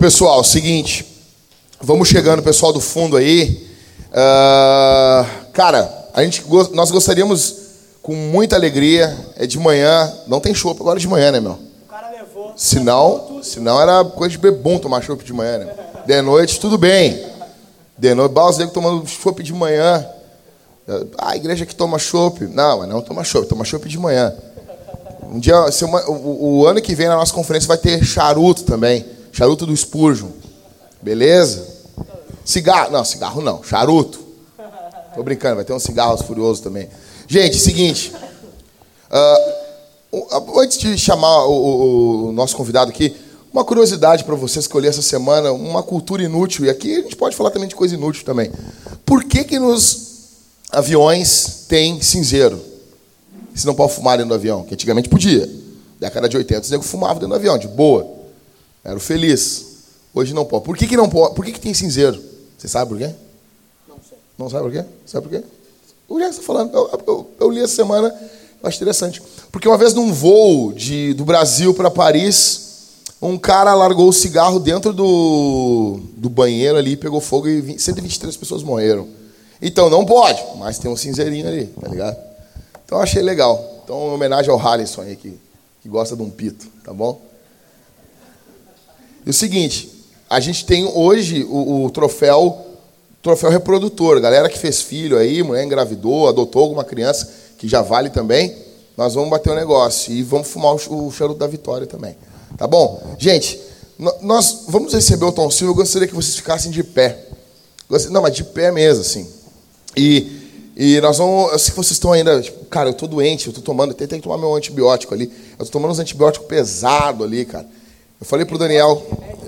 pessoal, seguinte. Vamos chegando, pessoal do fundo aí. Ah, cara, a gente, nós gostaríamos, com muita alegria, é de manhã. Não tem chopp agora de manhã, né, meu? O cara levou. Senão, senão era coisa de bebum tomar chopp de manhã, né? De noite, tudo bem. De noite, negros tomando chopp de manhã. Ah, a igreja que toma chopp. Não, mas não toma chopp, toma chopp de manhã. Um dia, sema- o, o ano que vem na nossa conferência vai ter charuto também. Charuto do Spurgeon. Beleza? Cigarro. Não, cigarro não. Charuto. Tô brincando, vai ter uns cigarros furiosos também. Gente, seguinte. o- antes de chamar o, o- o nosso convidado aqui, uma curiosidade para eu li essa semana, uma cultura inútil. E aqui a gente pode falar também de coisa inútil também. Por que, que nos aviões tem cinzeiro? Se não pode fumar dentro do avião, que antigamente podia. Década de 80, os negros fumavam dentro do avião, de boa. Era feliz. Hoje não pode. Por que, que não pode? Por que, que tem cinzeiro? Você sabe por quê? Não sei. Não sabe por quê? Sabe por quê? O Jackson está falando. Eu, eu- eu li essa semana, eu acho interessante. Porque uma vez num voo de, do Brasil para Paris, um cara largou o cigarro dentro do, do banheiro ali, pegou fogo e 20 123 pessoas morreram. Então não pode, mas tem um cinzeirinho ali, tá ligado? Então eu achei legal. Então, em homenagem ao Halisson aí, que, que gosta de um pito, tá bom? E o seguinte, a gente tem hoje o, o troféu troféu reprodutor. Galera que fez filho aí, mulher engravidou, adotou alguma criança, que já vale também. Nós vamos bater o negócio e vamos fumar o, ch- o charuto da vitória também. Tá bom? Gente, nós vamos receber o Tom Silva. Eu gostaria que vocês ficassem de pé. Não, mas de pé mesmo, assim. E, e nós vamos. Que vocês estão ainda. Tipo, cara, eu tô doente, eu tô tomando. Tentei tomar meu antibiótico ali. Eu tô tomando uns antibióticos pesados ali, cara. Eu falei pro Daniel.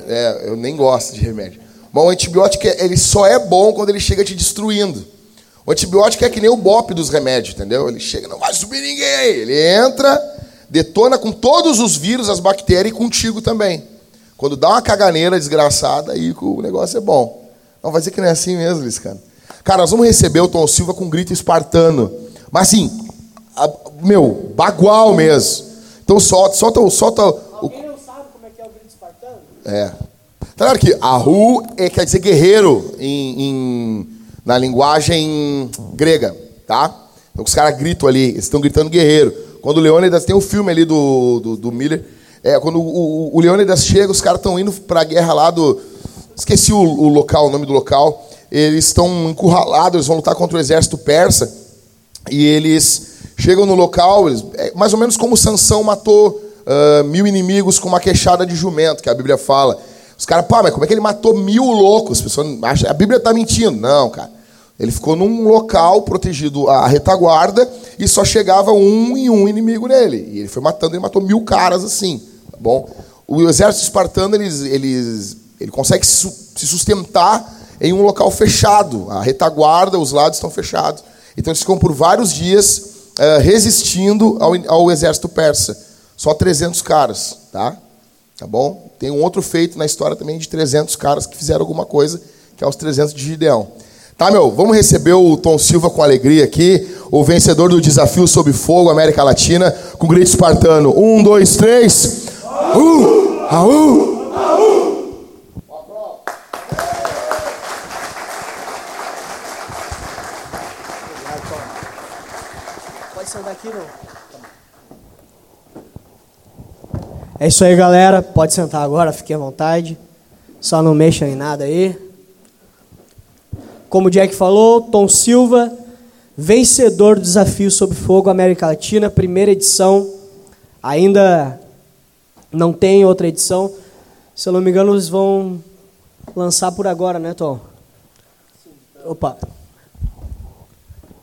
É, eu nem gosto de remédio. Mas o antibiótico, é- ele só é bom quando ele chega te destruindo. O antibiótico é que nem o bope dos remédios, entendeu? Ele chega, não vai subir ninguém. Ele entra, detona com todos os vírus, as bactérias e contigo também. Quando dá uma caganeira desgraçada, aí o negócio é bom. Não, vai dizer que não é assim mesmo, Liscano. Cara, nós vamos receber o Tom Silva com um grito espartano. Mas assim, a- meu, bagual mesmo. Então solta, solta, solta o, Alguém não sabe como é que é o grito espartano? É. Ligado que Ahu é, quer dizer guerreiro em, em- na linguagem grega, tá? Então os caras gritam ali, eles estão gritando guerreiro. Quando o Leônidas, tem um filme ali do, do, do Miller, é, quando o, o, o Leônidas chega, os caras estão indo pra guerra lá do... Esqueci o, o local, o nome do local. Eles estão encurralados, eles vão lutar contra o exército persa. E eles chegam no local, eles- é mais ou menos como Sansão matou ah, mil inimigos com uma queixada de jumento, que a Bíblia fala. Os caras, pá, mas como é que ele matou mil loucos? As pessoas acham, a Bíblia está mentindo. Não, cara. Ele ficou num local protegido à retaguarda e só chegava um e um inimigo nele. E ele foi matando, ele matou mil caras assim. Tá bom? O exército espartano, eles, eles, ele consegue se su- se sustentar em um local fechado. A retaguarda, os lados estão fechados. Então eles ficam por vários dias eh, resistindo ao, ao exército persa. Só 300 caras, tá? Tá bom? Tem um outro feito na história também de 300 caras que fizeram alguma coisa, que é os 300 de Gideão. Tá, meu? Vamos receber o Tom Silva com alegria aqui, o vencedor do desafio sob fogo América Latina, com grito espartano. Um, dois, três. Uh! Aú! Pode sentar aqui, não? É isso aí, galera. Pode sentar agora, fique à vontade. Só não mexa em nada aí. Como o Jack falou, Tom Silva, vencedor do Desafio Sob Fogo América Latina, primeira edição. Ainda não tem outra edição. Se eu não me engano, eles vão lançar por agora, né, Tom? Opa.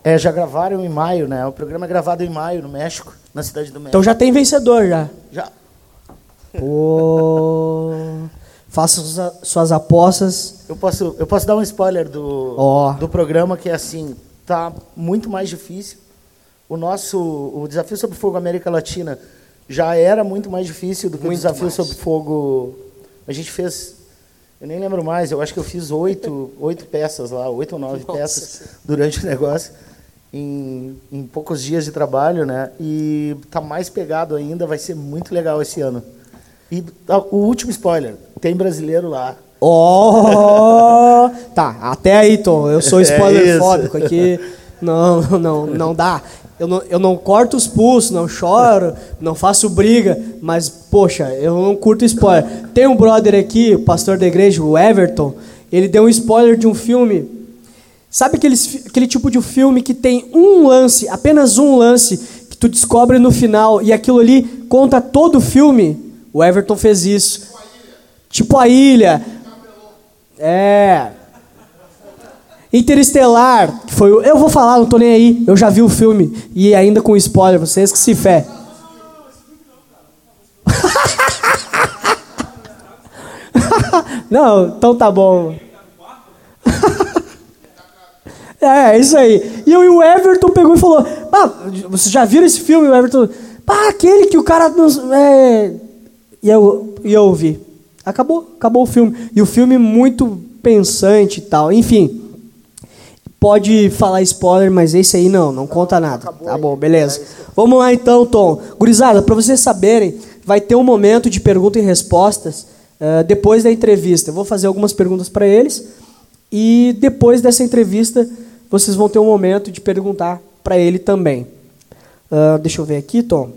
É, já gravaram em maio, né? O programa é gravado em maio, no México, na cidade do México. Então já tem vencedor já. Já. Pô. Faça suas- apostas. Eu posso, eu posso dar um spoiler do, Ó. do programa, que é assim, tá muito mais difícil. O nosso, o Desafio sobre Fogo América Latina já era muito mais difícil do que o Muito Desafio mais. sobre Fogo... A gente fez, eu nem lembro mais, eu acho que eu fiz oito, oito peças lá, oito ou nove Nossa peças durante o negócio, em, em poucos dias de trabalho, né? E tá mais pegado ainda, vai ser muito legal esse ano. E ah, o último spoiler, tem brasileiro lá. Oh! Tá, até aí, Tom. Eu sou É spoiler isso. fóbico aqui. Não, não, não dá. Eu não, eu não corto os pulsos, não choro, não faço briga, mas, poxa, eu não curto spoiler. Tem um brother aqui, o pastor da igreja, o Everton, ele deu um spoiler de um filme. Sabe aqueles, aquele tipo de filme que tem um lance, apenas um lance, que tu descobre no final e aquilo ali conta todo o filme? O Everton fez isso. Tipo a ilha. É. Interestelar, que foi o- Eu vou falar, não tô nem aí. Eu já vi o filme. E ainda com spoiler, vocês que se fé. não, então tá bom. É, isso aí. E o Everton pegou e falou: ah, vocês já viram esse filme? O Everton, pá, aquele que o cara. É... E eu, e eu ouvi. Acabou, acabou o filme. E o filme muito pensante e tal. Enfim, pode falar spoiler, mas esse aí não, não conta nada. Tá bom, beleza. Vamos lá então, Tom. Gurizada, para vocês saberem, vai ter um momento de pergunta e respostas eh, depois da entrevista. Eu vou fazer algumas perguntas para eles e depois dessa entrevista vocês vão ter um momento de perguntar para ele também. Ah, deixa eu ver aqui, Tom.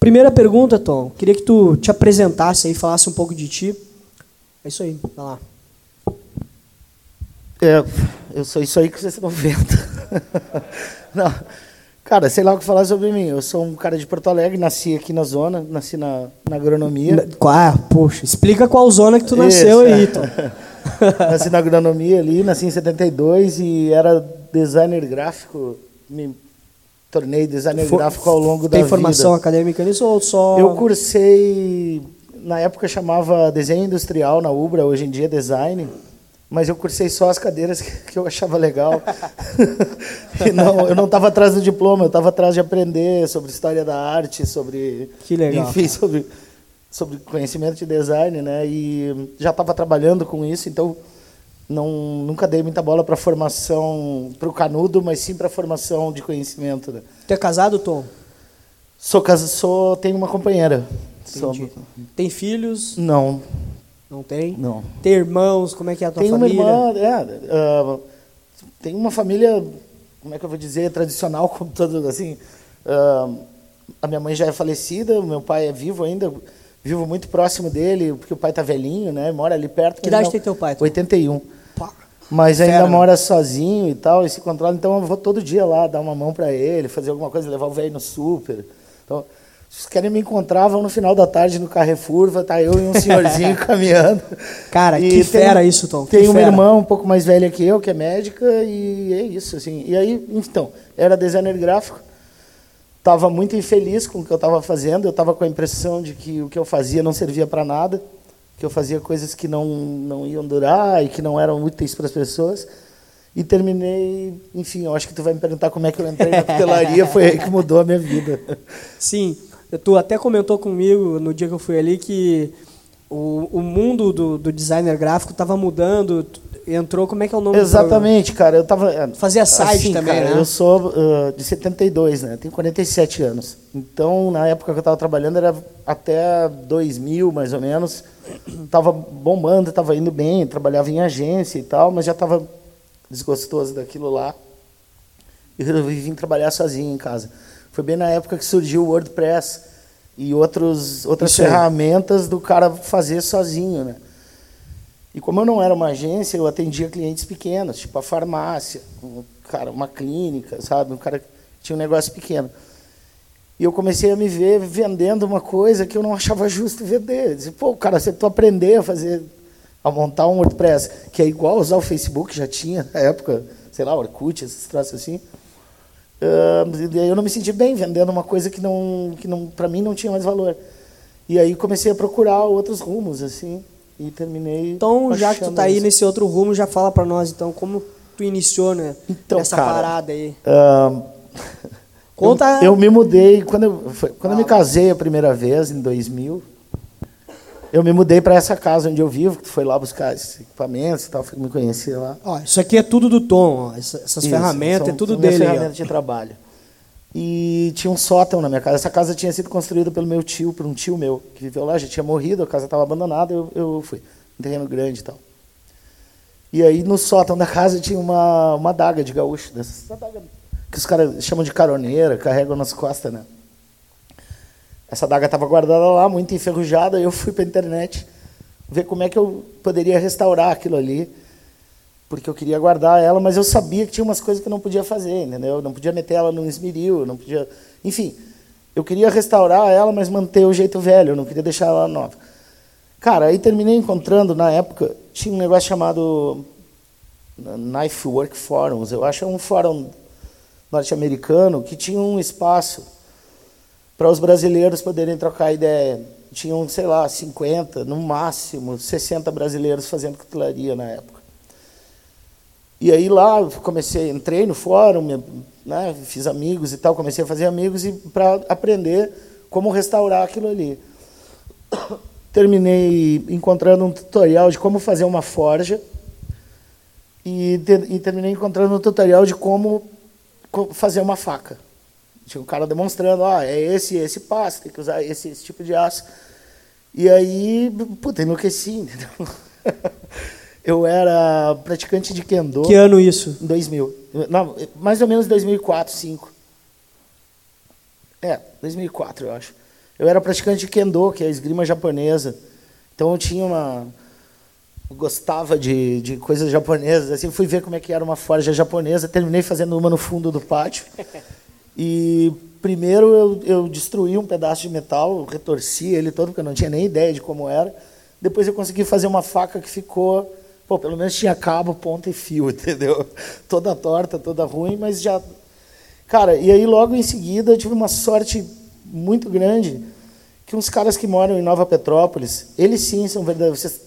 Primeira pergunta, Tom. Queria que tu te apresentasse aí, falasse um pouco de ti. É isso aí, vai lá. É, eu sou isso aí que vocês estão vendo. Não, cara, sei lá o que falar sobre mim. Eu sou um cara de Porto Alegre, nasci aqui na zona, nasci na, na agronomia. Ah, poxa, explica qual zona que tu nasceu Isso, aí, é. Tom. nasci na agronomia ali, nasci em 72 e era designer gráfico. Me tornei designer For- gráfico ao longo da Tem formação vida. acadêmica nisso ou só... Eu cursei, na época chamava desenho industrial na Ubra, hoje em dia é design, mas eu cursei só as cadeiras que, eu achava legal. e não, eu não estava atrás do diploma, eu estava atrás de aprender sobre história da arte, sobre Que legal. enfim, sobre sobre conhecimento de design, né? E já estava trabalhando com isso, então não nunca dei muita bola para formação para o canudo, mas sim para formação de conhecimento. Né? Tu é casado, Tom? Sou casa, sou tenho uma companheira. Sou-. Tem filhos? não, Não tem? não. Tem irmãos? Como é que é a tua Tem uma família? irmã, é, ah, tem uma família, como é que eu vou dizer, tradicional, como todo assim. ah, a minha mãe já é falecida, meu pai é vivo ainda, vivo muito próximo dele, porque o pai tá velhinho, né? Mora ali perto. Que idade não- tem teu pai, Tom? 81. Mas ainda Fera, né? mora sozinho e tal, e se controla. Então eu vou todo dia lá dar uma mão para ele, fazer alguma coisa, levar o velho no super. Então, se vocês querem me encontrar, vão no final da tarde no Carrefour, vai estar eu e um senhorzinho caminhando. Cara, E que tem- fera isso, Tom. que Tem uma fera. irmã um pouco mais velha que eu, que é médica, e é isso, assim. E aí, então, era designer gráfico, estava muito infeliz com o que eu estava fazendo, eu estava com a impressão de que o que eu fazia não servia para nada, que eu fazia coisas que não, não iam durar e que não eram úteis para as pessoas. E terminei, enfim, eu acho que tu vai me perguntar como é que eu entrei na tutelaria, foi aí que mudou a minha vida. Sim, tu até comentou comigo no dia que eu fui ali que o, o mundo do, do designer gráfico estava mudando. Entrou, como é que é o nome do Exatamente, cara. Eu tava. é, Fazia site também, cara, né? Eu sou ah, de 72, né? Tenho 47 anos. Então, na época que eu estava trabalhando, era até 2000, mais ou menos. Tava bombando, tava indo bem, trabalhava em agência e tal, mas já tava desgostoso daquilo lá. E resolvi vir trabalhar sozinho em casa. Foi bem na época que surgiu o WordPress e outros, outras Isso aí. ferramentas do cara fazer sozinho, né? E como eu não era uma agência, eu atendia clientes pequenos, tipo a farmácia, um cara, uma clínica, sabe? Um cara tinha um negócio pequeno. E eu comecei a me ver vendendo uma coisa que eu não achava justo vender. Eu disse, pô, cara, se tu aprender a fazer, a montar um WordPress, que é igual usar o Facebook, já tinha na época, sei lá, Orkut, esses troços assim. aí eu não me senti bem vendendo uma coisa que não, que não, para mim não tinha mais valor. E aí comecei a procurar outros rumos, assim, e terminei. Então, já que tu tá aí isso. nesse outro rumo, já fala pra nós, então, como tu iniciou, né? Então, nessa cara, parada aí. Ah, Conta- Eu, eu me mudei quando eu, foi- quando eu me casei a primeira vez em 2000. Eu me mudei para essa casa onde eu vivo, que tu foi lá buscar esses equipamentos e tal, fui me conhecer lá. Ó, isso aqui é tudo do Tom, ó. Essa- essas Isso, ferramentas são- é tudo dele. ferramentas de trabalho. E tinha um sótão na minha casa. Essa casa tinha sido construída pelo meu tio, por um tio meu, que viveu lá, já tinha morrido, a casa estava abandonada, eu, eu fui. Um terreno grande e tal. E aí no sótão da casa tinha uma, uma adaga de gaúcho, dessas que os caras chamam de caroneira, carregam nas costas, né? Essa adaga estava guardada lá, muito enferrujada, eu fui para a internet ver como é que eu poderia restaurar aquilo ali, porque eu queria guardar ela, mas eu sabia que tinha umas coisas que eu não podia fazer, entendeu? Eu não podia meter ela num esmeril, não podia... Enfim, eu queria restaurar ela, mas manter o jeito velho, eu não queria deixar ela nova. Cara, aí terminei encontrando, na época, tinha um negócio chamado Knife Work Forums, eu acho que é um fórum norte-americano que tinha um espaço para os brasileiros poderem trocar ideia. Tinham, sei lá, 50, no máximo 60 brasileiros fazendo cutelaria na época. E aí lá comecei, entrei no fórum, né, fiz amigos e tal, comecei a fazer amigos e para aprender como restaurar aquilo ali. Terminei encontrando um tutorial de como fazer uma forja e, e terminei encontrando um tutorial de como fazer uma faca. Tinha um cara demonstrando, ó, é esse esse passo, tem que usar esse, esse tipo de aço. E aí, puta, enlouqueci, entendeu? Eu era praticante de kendo. Que ano isso? Em 2000. Não, mais ou menos 2004, 2005. É, 2004, eu acho. Eu era praticante de kendo, que é a esgrima japonesa. Então eu tinha uma gostava de, de coisas japonesas. Assim, fui ver como é que era uma forja japonesa. Terminei fazendo uma no fundo do pátio. E primeiro eu, eu destruí um pedaço de metal, retorci ele todo, porque eu não tinha nem ideia de como era. Depois eu consegui fazer uma faca que ficou, pô, pelo menos tinha cabo, ponta e fio, entendeu? Toda torta, toda ruim, mas já. Cara, e aí logo em seguida eu tive uma sorte muito grande que uns caras que moram em Nova Petrópolis, eles sim são verdadeiros. Vocês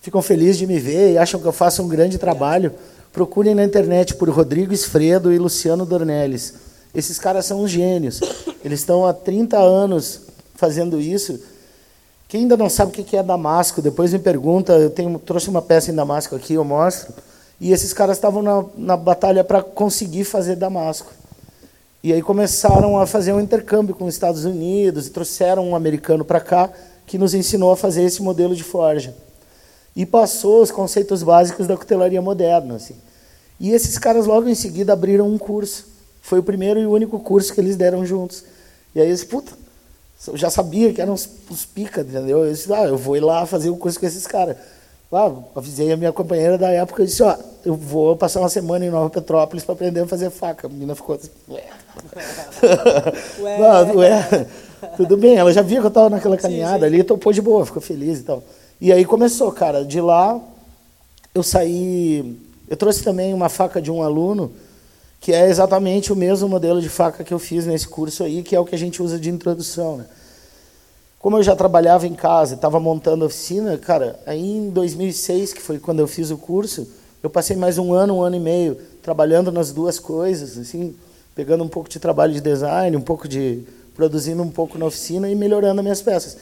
ficam felizes de me ver e acham que eu faço um grande trabalho. Procurem na internet por Rodrigo Esfredo e Luciano Dornelles. Esses caras são uns gênios. Eles estão há 30 anos fazendo isso. Quem ainda não sabe o que é Damasco, depois me pergunta. Eu tenho, trouxe uma peça em Damasco aqui, eu mostro. E esses caras estavam na, na batalha para conseguir fazer Damasco. E aí começaram a fazer um intercâmbio com os Estados Unidos e trouxeram um americano para cá que nos ensinou a fazer esse modelo de forja e passou os conceitos básicos da cutelaria moderna. Assim. E esses caras logo em seguida abriram um curso. Foi o primeiro e único curso que eles deram juntos. E aí disse, puta, eu já sabia que eram os, os pica, entendeu? Eu disse, ah, eu vou ir lá fazer um curso com esses caras. Ah, avisei a minha companheira da época e disse, ó, eu vou passar uma semana em Nova Petrópolis para aprender a fazer faca. A menina ficou assim, ué. ué. Não, ué. Tudo bem, ela já via que eu estava naquela caminhada sim, sim. ali, topou de boa, ficou feliz e tal. E aí começou, cara. De lá eu saí. Eu trouxe também uma faca de um aluno que é exatamente o mesmo modelo de faca que eu fiz nesse curso aí, que é o que a gente usa de introdução. Né? Como eu já trabalhava em casa, estava montando oficina, cara, aí em 2006, que foi quando eu fiz o curso, eu passei mais um ano, um ano e meio trabalhando nas duas coisas, assim, pegando um pouco de trabalho de design, um pouco de produzindo um pouco na oficina e melhorando as minhas peças.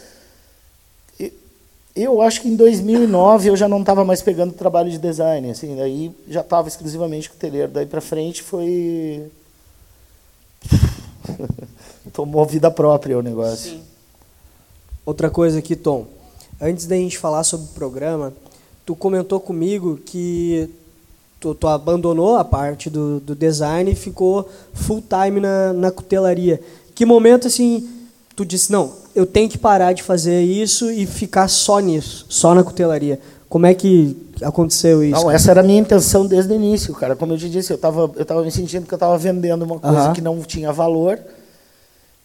Eu acho que em 2009 eu já não estava mais pegando trabalho de design, assim, daí já estava exclusivamente com o telheiro. Daí para frente foi tomou vida própria o negócio. Sim. Outra coisa aqui, Tom. Antes da gente falar sobre o programa, tu comentou comigo que tu, tu abandonou a parte do, do design e ficou full time na, na cutelaria. Que momento assim tu disse, não, eu tenho que parar de fazer isso e ficar só nisso, só na cutelaria. Como é que aconteceu isso? Não, essa era a minha intenção desde o início, cara. Como eu te disse, eu estava eu tava me sentindo que eu estava vendendo uma coisa uhum. que não tinha valor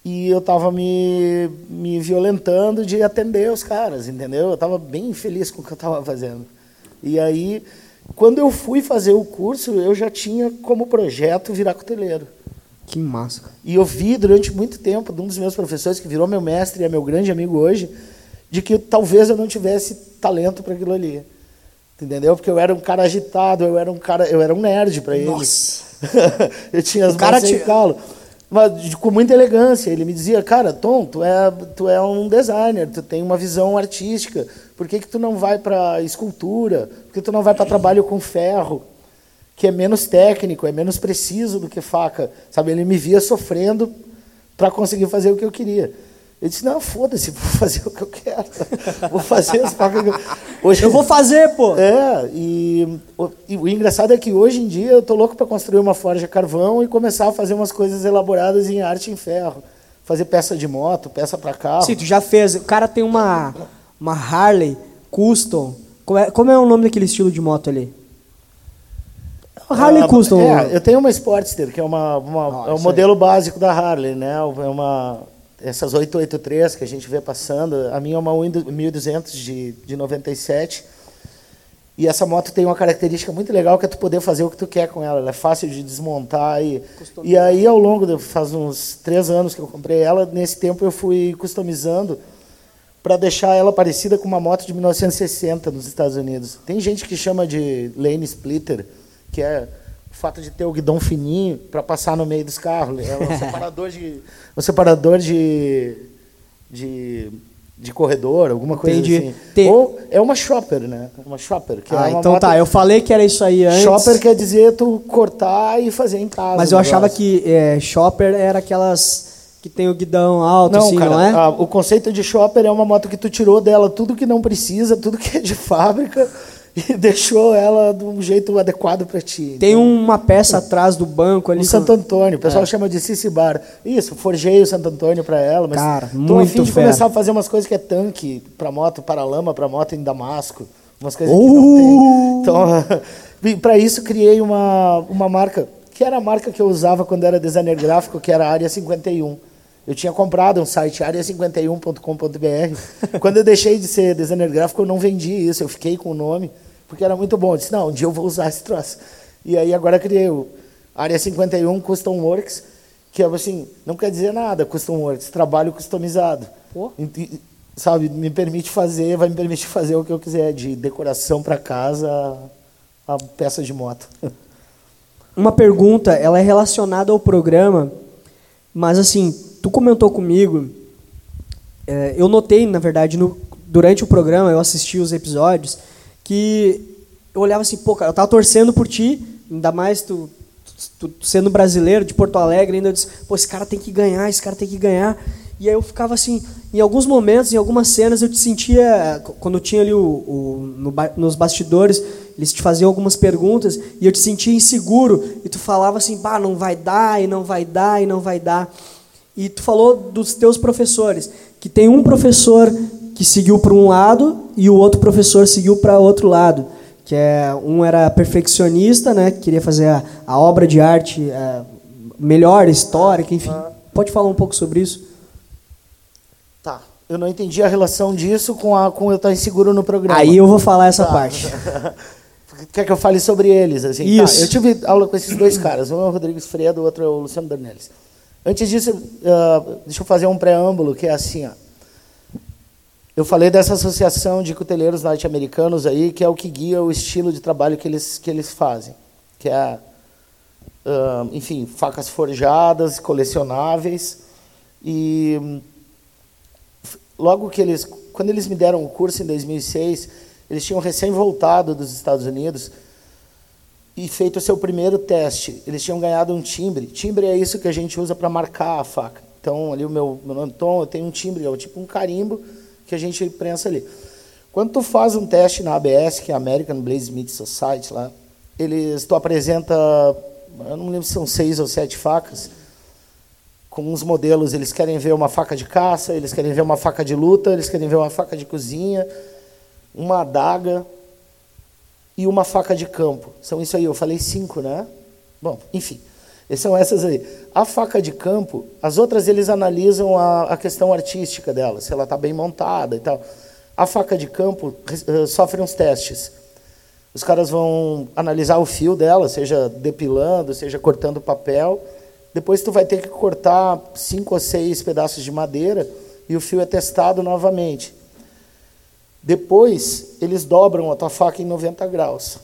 e eu estava me, me violentando de atender os caras, entendeu? Eu estava bem feliz com o que eu estava fazendo. E aí, quando eu fui fazer o curso, eu já tinha como projeto virar cuteleiro. Que massa. E eu vi durante muito tempo, de um dos meus professores, que virou meu mestre e é meu grande amigo hoje, de que talvez eu não tivesse talento para aquilo ali. Entendeu? Porque eu era um cara agitado, eu era um cara, eu era um nerd para ele. Nossa. eu tinha as mãos sem calo. Mas com muita elegância. Ele me dizia, cara, Tom, tu é, tu é um designer, tu tem uma visão artística. Por que, que tu não vai para escultura? Por que tu não vai para trabalho com ferro? Que é menos técnico, é menos preciso do que faca. Sabe, ele me via sofrendo para conseguir fazer o que eu queria. Eu disse, não, foda-se, vou fazer o que eu quero. Vou fazer as facas que eu... Hoje... Eu vou fazer, pô! É, e, e o engraçado é que hoje em dia eu tô louco para construir uma forja carvão e começar a fazer umas coisas elaboradas em arte em ferro. Fazer peça de moto, peça para carro. Sim, tu já fez. O cara tem uma, uma Harley Custom. Como é, como é o nome daquele estilo de moto ali? Harley Ah, Custom. É, eu tenho uma Sportster, que é, uma, uma- Ah, é o modelo básico da Harley, né? É uma essas 883 que a gente vê passando. A minha é uma 1200 de, de 97. E essa moto tem uma característica muito legal que é tu poder fazer o que tu quer com ela. Ela é fácil de desmontar e e aí ao longo de, faz uns três anos que eu comprei ela. Nesse tempo eu fui customizando para deixar ela parecida com uma moto de 1960 nos Estados Unidos. Tem gente que chama de lane splitter, que é o fato de ter o guidão fininho para passar no meio dos carros. É um separador de, um separador de, de, de corredor, alguma coisa Entendi. assim. Tem- Ou é uma shopper, né? Uma shopper. Que é Ah, uma então moto- tá. Eu falei que era isso aí antes. Shopper quer dizer tu cortar e fazer em casa. Mas eu achava negócio. que é, shopper era aquelas que tem o guidão alto, Não, assim, cara, não é? a- o conceito de shopper é uma moto que tu tirou dela tudo que não precisa, tudo que é de fábrica e deixou ela de um jeito adequado para ti. Tem uma peça atrás do banco ali. O Santo Antônio, o pessoal chama de Cici Bar. Isso, forjei o Santo Antônio para ela, mas Cara, tô a muito fim de fera. começar a fazer umas coisas que é tanque para moto, para lama, para moto em Damasco, umas coisas Uh! que não tem. Então, para isso criei uma, uma marca, que era a marca que eu usava quando era designer gráfico, que era a Área 51. Eu tinha comprado um site área51.com.br. Quando eu deixei de ser designer gráfico, eu não vendi isso, eu fiquei com o nome, porque era muito bom. Eu disse, não, um dia eu vou usar esse troço. E aí agora criei o Área 51 Custom Works, que é assim, não quer dizer nada Custom Works, trabalho customizado. Pô. E- Sabe, me permite fazer, vai me permitir fazer o que eu quiser, de decoração para casa a, a peça de moto. Uma pergunta, ela é relacionada ao programa, mas assim, tu comentou comigo, é, eu notei, na verdade, no- durante o programa, eu assisti os episódios, que eu olhava assim, pô, cara, eu tava torcendo por ti, ainda mais tu, tu- tu sendo brasileiro, de Porto Alegre, ainda eu disse, pô, esse cara tem que ganhar, esse cara tem que ganhar. E aí eu ficava assim, em alguns momentos, em algumas cenas, eu te sentia, quando tinha ali o, o- no nos bastidores, eles te faziam algumas perguntas, e eu te sentia inseguro, e tu falava assim, bah, não vai dar, e não vai dar, e não vai dar. E tu falou dos teus professores, que tem um professor que seguiu para um lado e o outro professor seguiu para outro lado, que é um era perfeccionista, né, que queria fazer a, a obra de arte é, melhor, histórica, enfim. Pode falar um pouco sobre isso? Tá. Eu não entendi a relação disso com, a, com eu estar inseguro no programa. Aí eu vou falar essa Tá. parte. Quer que eu fale sobre eles? Assim? Isso. Tá, eu tive aula com esses dois caras. Um é o Rodrigo Fredo, o outro é o Luciano Dornelles. Antes disso, ah, deixa eu fazer um preâmbulo, que é assim, ó. Eu falei dessa associação de cuteleiros norte-americanos aí, que é o que guia o estilo de trabalho que eles, que eles fazem. Que é, ah, enfim, facas forjadas, colecionáveis. E logo que eles, quando eles me deram o curso em 2006, eles tinham recém voltado dos Estados Unidos e feito o seu primeiro teste. Eles tinham ganhado um timbre. Timbre é isso que a gente usa para marcar a faca. Então, ali o meu, meu nome Tom, eu tenho um timbre, é tipo um carimbo que a gente prensa ali. Quando tu faz um teste na ABS, que é a American Bladesmith Society lá, eles tu apresenta, eu não lembro se são seis ou sete facas, com uns modelos, eles querem ver uma faca de caça, eles querem ver uma faca de luta, eles querem ver uma faca de cozinha, uma adaga e uma faca de campo. São isso aí, eu falei cinco, né? Bom, enfim, são essas aí. A faca de campo, as outras eles analisam a, a questão artística dela, se ela está bem montada e tal. A faca de campo eh, sofre uns testes. Os caras vão analisar o fio dela, seja depilando, seja cortando papel. Depois tu vai ter que cortar cinco ou seis pedaços de madeira e o fio é testado novamente. Depois eles dobram a tua faca em 90 graus.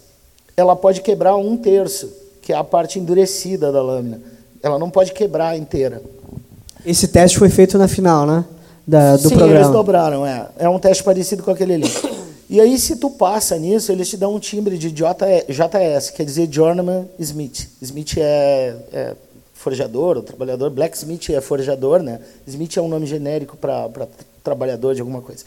Ela pode quebrar um terço, que é a parte endurecida da lâmina. Ela não pode quebrar inteira. Esse teste foi feito na final, né? Da, do Sim, programa. eles dobraram, é. É um teste parecido com aquele ali. E aí, se tu passa nisso, eles te dão um timbre de JS, quer dizer Journeyman Smith. Smith é, é forjador, ou trabalhador. Blacksmith é forjador, né? Smith é um nome genérico para trabalhador de alguma coisa.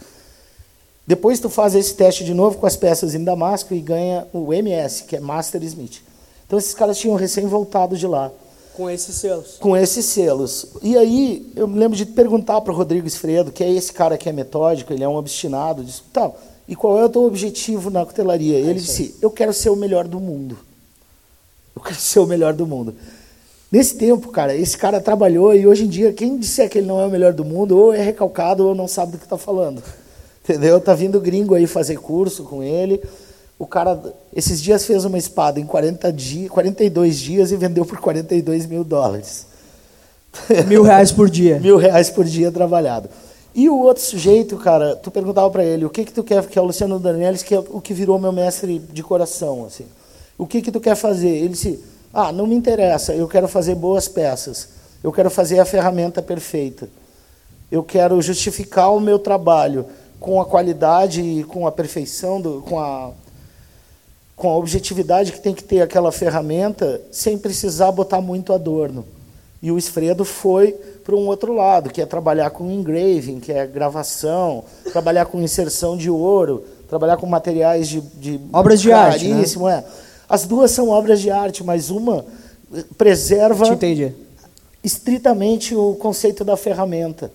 Depois tu faz esse teste de novo com as peças em Damasco e ganha o MS, que é Master Smith. Então esses caras tinham recém voltado de lá Com esses selos. com esses selos. E aí eu me lembro de perguntar para o Rodrigo Esfredo, que é esse cara que é metódico, ele é um obstinado, disse, tal, e qual é o teu objetivo na cutelaria? Ele disse, eu quero ser o melhor do mundo. Eu quero ser o melhor do mundo. Nesse tempo, cara, esse cara trabalhou e hoje em dia, quem disser que ele não é o melhor do mundo, ou é recalcado ou não sabe do que está falando. Entendeu? Tá vindo gringo aí fazer curso com ele. O cara, esses dias, fez uma espada em 40 dias, 42 dias e vendeu por 42 mil dólares. Mil reais por dia. mil reais por dia trabalhado. E o outro sujeito, cara, tu perguntava para ele, o que que tu quer, que é o Luciano Danielis, que é o que virou meu mestre de coração, assim. O que que tu quer fazer? Ele disse, ah, não me interessa, eu quero fazer boas peças. Eu quero fazer a ferramenta perfeita. Eu quero justificar o meu trabalho com a qualidade e com a perfeição, do, com a com a objetividade que tem que ter aquela ferramenta, sem precisar botar muito adorno. E o Esfredo foi para um outro lado, que é trabalhar com engraving, que é gravação, trabalhar com inserção de ouro, trabalhar com materiais de, de Obras de arte, né? é. As duas são obras de arte, mas uma preserva estritamente o conceito da ferramenta.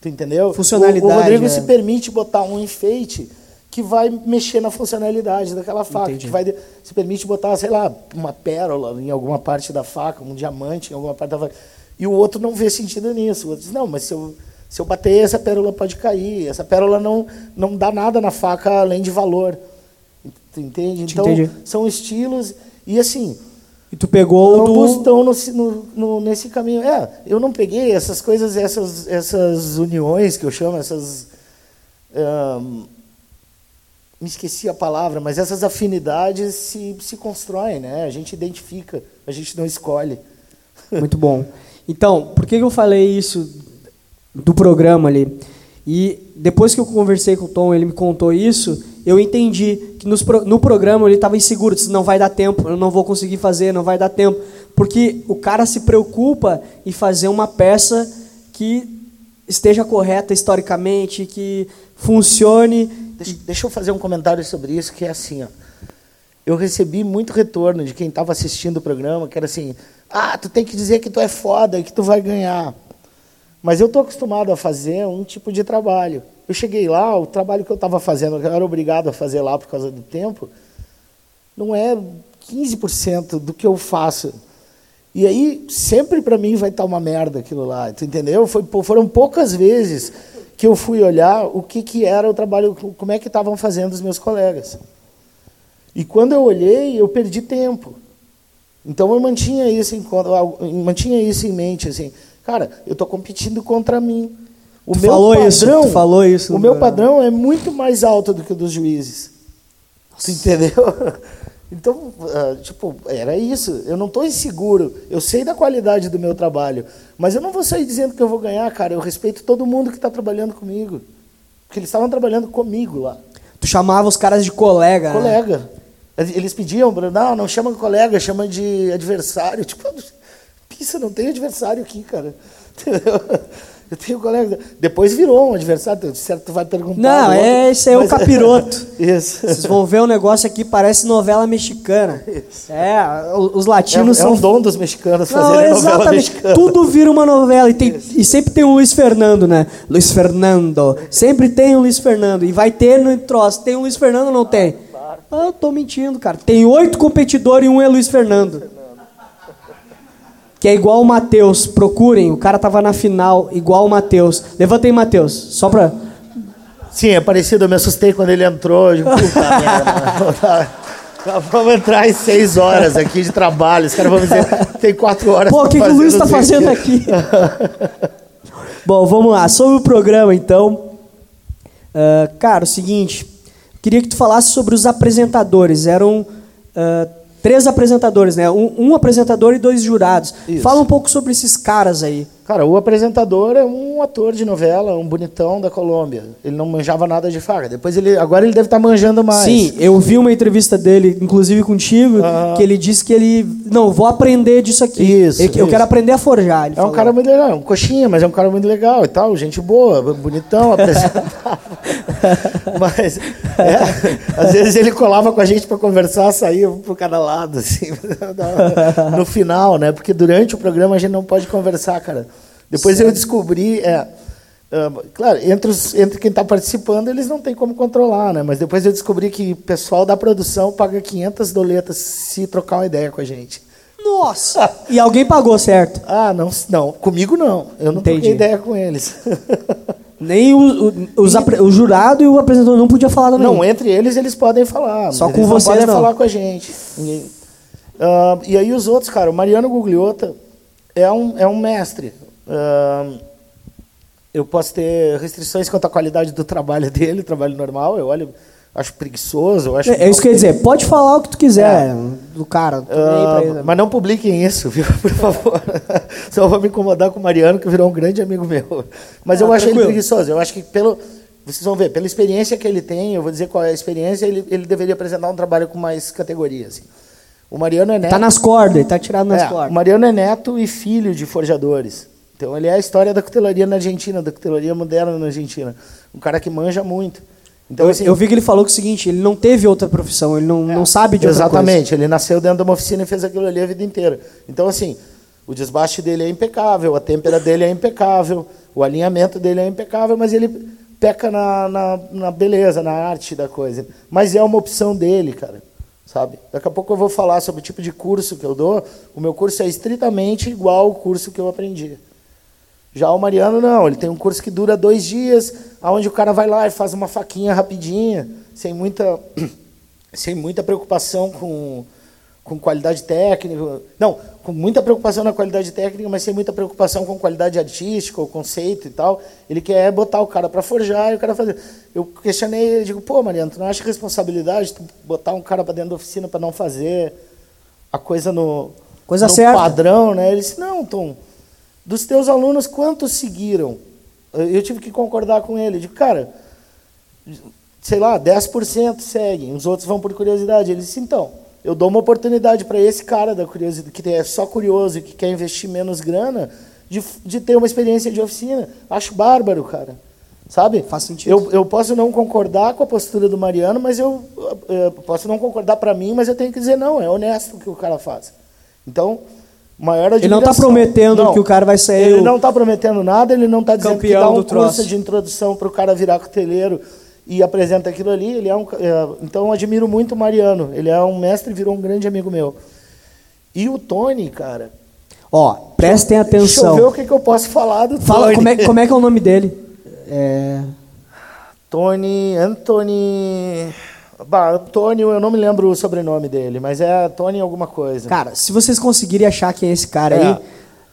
Tu entendeu? Funcionalidade, O, o Rodrigo é. se permite botar um enfeite que vai mexer na funcionalidade daquela faca, Entendi. que vai se permite botar, sei lá, uma pérola em alguma parte da faca, um diamante em alguma parte da faca. E o outro não vê sentido nisso. O outro diz, não, mas se eu, se eu bater, essa pérola pode cair. Essa pérola não, não dá nada na faca além de valor. Tu entende? Te Então, entendi. são estilos. E assim, E tu pegou ambos do. estão no, no- no- nesse caminho. É, eu não peguei essas coisas, essas, essas uniões que eu chamo, essas. ahn, me esqueci a palavra, mas essas afinidades se, se constroem, né? A gente identifica, a gente não escolhe. Muito bom. Então, por que eu falei isso do programa ali? E depois que eu conversei com o Tom, ele me contou isso, eu entendi que nos no programa ele estava inseguro, disse, não vai dar tempo, eu não vou conseguir fazer, não vai dar tempo. Porque o cara se preocupa em fazer uma peça que esteja correta historicamente, que funcione. Deixa, deixa eu fazer um comentário sobre isso, que é assim, ó. Eu recebi muito retorno de quem estava assistindo o programa, que era assim, ah, tu tem que dizer que tu é foda e que tu vai ganhar. Mas eu estou acostumado a fazer um tipo de trabalho. Eu cheguei lá, o trabalho que eu estava fazendo, que eu era obrigado a fazer lá por causa do tempo, não é 15% do que eu faço. E aí, sempre para mim vai estar uma merda aquilo lá, tu entendeu? Foi, foram poucas vezes que eu fui olhar o que, que era o trabalho, como é que estavam fazendo os meus colegas. E quando eu olhei, eu perdi tempo. Então eu mantinha isso em, mantinha isso em mente, assim, cara, eu estou competindo contra mim. O Tu falou isso, tu falou isso O meu padrão é muito mais alto do que o dos juízes. Tu entendeu? Então, ah, tipo, era isso. Eu não estou inseguro. Eu sei da qualidade do meu trabalho. Mas eu não vou sair dizendo que eu vou ganhar, cara. Eu respeito todo mundo que está trabalhando comigo. Porque eles estavam trabalhando comigo lá. Tu chamava os caras de colega. né? Colega. Eles pediam, não, não chama de colega, chama de adversário. Tipo, pisa, não tem adversário aqui, cara. Entendeu? Eu tenho colega. Depois virou um adversário, certo? Tu vai perguntar. Não, o é- esse é o capiroto. Isso. Vocês vão ver um negócio aqui, parece novela mexicana. É, o- os É, latinos é são. um dom dos mexicanos Não, fazerem novela mexicana. Tudo vira uma novela. E, tem, e sempre tem um Luiz Fernando, né? Luiz Fernando. Sempre tem um Luiz Fernando. E vai ter no troço. Tem um Luiz Fernando ou não tem? Ah, eu tô mentindo, cara. Tem oito competidores e um é Luiz Fernando. Que é igual o Matheus. Procurem. O cara tava na final, igual o Matheus. Levanta aí, Matheus. Só pra. Sim, é parecido. Eu me assustei quando ele entrou. Eu digo, Puta merda. Vamos entrar em seis horas aqui de trabalho. Os caras vão dizer tem quatro horas Pô, o que, que o Luiz está fazendo aqui? Bom, vamos lá. Sobre o programa, então. Ah, cara, o seguinte. Queria que tu falasse sobre os apresentadores. Eram ah, três apresentadores, né? Um, um apresentador e dois jurados. Isso. Fala um pouco sobre esses caras aí. Cara, o apresentador é um ator de novela, um bonitão da Colômbia. Ele não manjava nada de faca. Depois ele, agora ele deve estar manjando mais. Sim, eu vi uma entrevista dele, inclusive contigo, Aham. que ele disse que ele. Não, vou aprender disso aqui. Isso, Eu isso. quero aprender a forjar. É um falou. cara muito legal, é um coxinha, mas é um cara muito legal e tal, gente boa, bonitão, apresentável. mas é, às vezes ele colava com a gente para conversar, saía por cada lado, assim, no final, né? Porque durante o programa a gente não pode conversar, cara. Depois eu descobri, é, ah, claro, entre, os, entre quem está participando, eles não têm como controlar, né? Mas depois eu descobri que o pessoal da produção paga 500 doletas se trocar uma ideia com a gente. Nossa! E alguém pagou, certo? Ah, não, não. Comigo não. Eu não Entendi. troquei ideia com eles. Nem o, o, os o jurado e o apresentador não podia falar também. não, entre eles eles podem falar. Só com eles vocês, não podem não. falar com a gente. Ah, e aí os outros, cara, o Mariano Gugliota é um, é um mestre. Eu posso ter restrições quanto à qualidade do trabalho dele, trabalho normal. Eu olho, acho preguiçoso. Eu acho É, é isso que eu ia dizer. Pode falar o que tu quiser É. do cara. ele. mas não publiquem isso, viu? Por favor. Só vou me incomodar com o Mariano, que virou um grande amigo meu. Mas Ah, eu acho ele preguiçoso. Eu acho que pelo. Vocês vão ver, pela experiência que ele tem, eu vou dizer qual é a experiência, ele, ele deveria apresentar um trabalho com mais categoria. Assim. O Mariano é neto. Tá nas cordas, ele tá tirado nas é, cordas. o Mariano é neto e filho de forjadores. Então ele é a história da cutelaria na Argentina, da cutelaria moderna na Argentina. Um cara que manja muito. Então, eu, assim, eu vi que ele falou que é o seguinte, ele não teve outra profissão, ele não, não sabe de outra Exatamente, ele nasceu dentro de uma oficina e fez aquilo ali a vida inteira. Então, assim, o desbaste dele é impecável, a têmpera dele é impecável, o alinhamento dele é impecável, mas ele peca na, na, na beleza, na arte da coisa. Mas é uma opção dele, cara. Sabe? Daqui a pouco eu vou falar sobre o tipo de curso que eu dou. O meu curso é estritamente igual ao curso que eu aprendi. Já o Mariano não, ele tem um curso que dura dois dias, aonde o cara vai lá e faz uma faquinha rapidinha, sem muita, sem muita preocupação com, com qualidade técnica. Não, com muita preocupação na qualidade técnica, mas sem muita preocupação com qualidade artística, o conceito e tal. Ele quer botar o cara para forjar e o cara fazer. Eu questionei ele, digo, pô, Mariano, tu não acha responsabilidade tu botar um cara para dentro da oficina para não fazer a coisa no, Coisa no certa. padrão, né? Ele disse, não, Tom, dos teus alunos, quantos seguiram? Eu tive que concordar com ele. Eu digo, cara, sei lá, 10% seguem, os outros vão por curiosidade. Ele disse, então, eu dou uma oportunidade para esse cara da curiosidade, que é só curioso e que quer investir menos grana, de, de ter uma experiência de oficina. Acho bárbaro, cara. Sabe? Faz sentido. Eu, eu posso não concordar com a postura do Mariano, mas eu, eh, posso não concordar para mim, mas eu tenho que dizer, não, é honesto o que o cara faz. Então, maior Ele não tá admiração. prometendo Não. que o cara vai sair Ele o não está prometendo nada, ele não está dizendo que dá um do troço. curso de introdução para o cara virar cuteleiro e apresenta aquilo ali. Ele é um, é, então, eu admiro muito o Mariano. Ele é um mestre e virou um grande amigo meu. E o Tony, cara. Ó, prestem Deixa eu atenção. ver o que, que eu posso falar do Fala, Tony. como é, como é que é o nome dele? É, Tony, Anthony. Bah, Tony, eu não me lembro o sobrenome dele, mas é Tony alguma coisa. Cara, se vocês conseguirem achar quem é esse cara É. aí,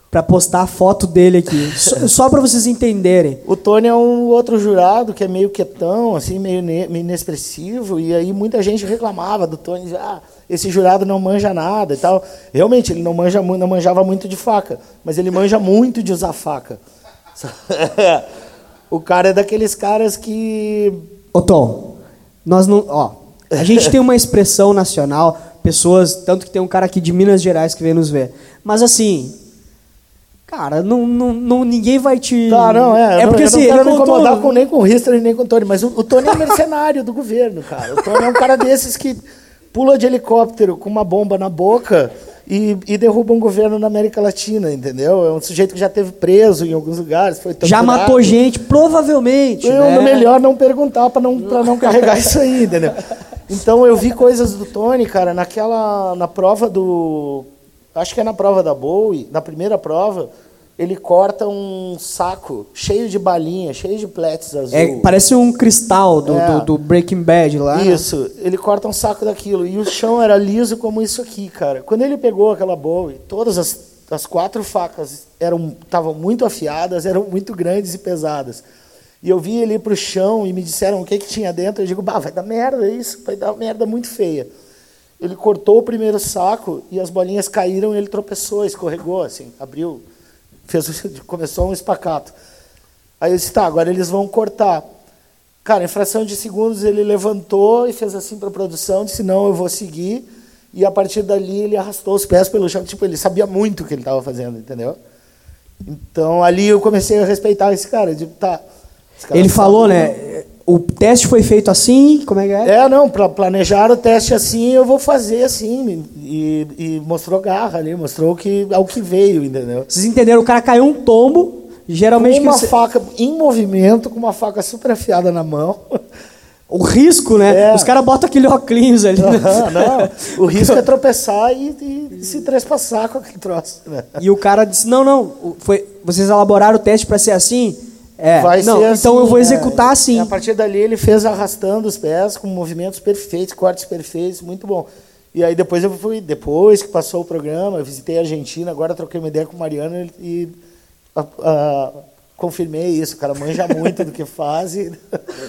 pra postar a foto dele aqui, só, só pra vocês entenderem. O Tony é um outro jurado que é meio quietão, assim, meio, meio inexpressivo, e aí muita gente reclamava do Tony, ah, esse jurado não manja nada e tal. Realmente, ele não, manja, não manjava muito de faca, mas ele manja muito de usar faca. o cara é daqueles caras que... Ô Tom, nós não. Ó, a gente tem uma expressão nacional, pessoas. Tanto que tem um cara aqui de Minas Gerais que vem nos ver. Mas assim. Cara, não, não, não- ninguém vai te. Tá, não, é. É eu porque não, assim, eu não quero me incomodar com, nem com o Rister nem com o Tony, mas o, o Tony é mercenário do governo, cara. O Tony é um cara desses que pula de helicóptero com uma bomba na boca e, e derruba um governo na América Latina, entendeu? É um sujeito que já teve preso em alguns lugares, foi Já torturado. matou gente, provavelmente. Eu, né? melhor não perguntar para não, pra não carregar isso aí, entendeu? Então eu vi coisas do Tony, cara, naquela. na prova do. Acho que é na prova da Bowie, na primeira prova, ele corta um saco cheio de balinha, cheio de pletes azul. É, parece um cristal do, É. do, do Breaking Bad lá. né? Isso, ele corta um saco daquilo. E o chão era liso como isso aqui, cara. Quando ele pegou aquela Bowie, todas as, as quatro facas eram estavam muito afiadas, eram muito grandes e pesadas. E eu vi ele ir pro chão e me disseram o que, que tinha dentro. Eu digo, bah, vai dar merda isso, vai dar merda muito feia. Ele cortou o primeiro saco e as bolinhas caíram e ele tropeçou, escorregou, assim, abriu, fez, começou um espacato. Aí eu disse, tá, agora eles vão cortar. Cara, em fração de segundos ele levantou e fez assim para a produção, disse, não, eu vou seguir. E a partir dali ele arrastou os pés pelo chão, tipo, ele sabia muito o que ele estava fazendo, entendeu? Então ali eu comecei a respeitar esse cara, tá. esse cara Ele falou, né? O teste foi feito assim, como é que é? É, não, para planejar o teste assim, eu vou fazer assim. E, e mostrou garra ali, mostrou que ao que veio, entendeu? Vocês entenderam? O cara caiu um tombo, geralmente Com uma você- faca em movimento, com uma faca super afiada na mão. o risco, né? É. Os caras botam aquele óculos ali. né? Aham, não, o risco é tropeçar e, e se trespassar com aquele troço. Né? E o cara disse: Não, não, foi, vocês elaboraram o teste para ser assim? É, Vai não, ser então assim, eu vou é. executar assim. A partir dali ele fez arrastando os pés com movimentos perfeitos, cortes perfeitos, muito bom. E aí depois eu fui, depois que passou o programa, eu visitei a Argentina, agora troquei uma ideia com o Mariano e a- a- confirmei isso. O cara manja muito do que faz. E,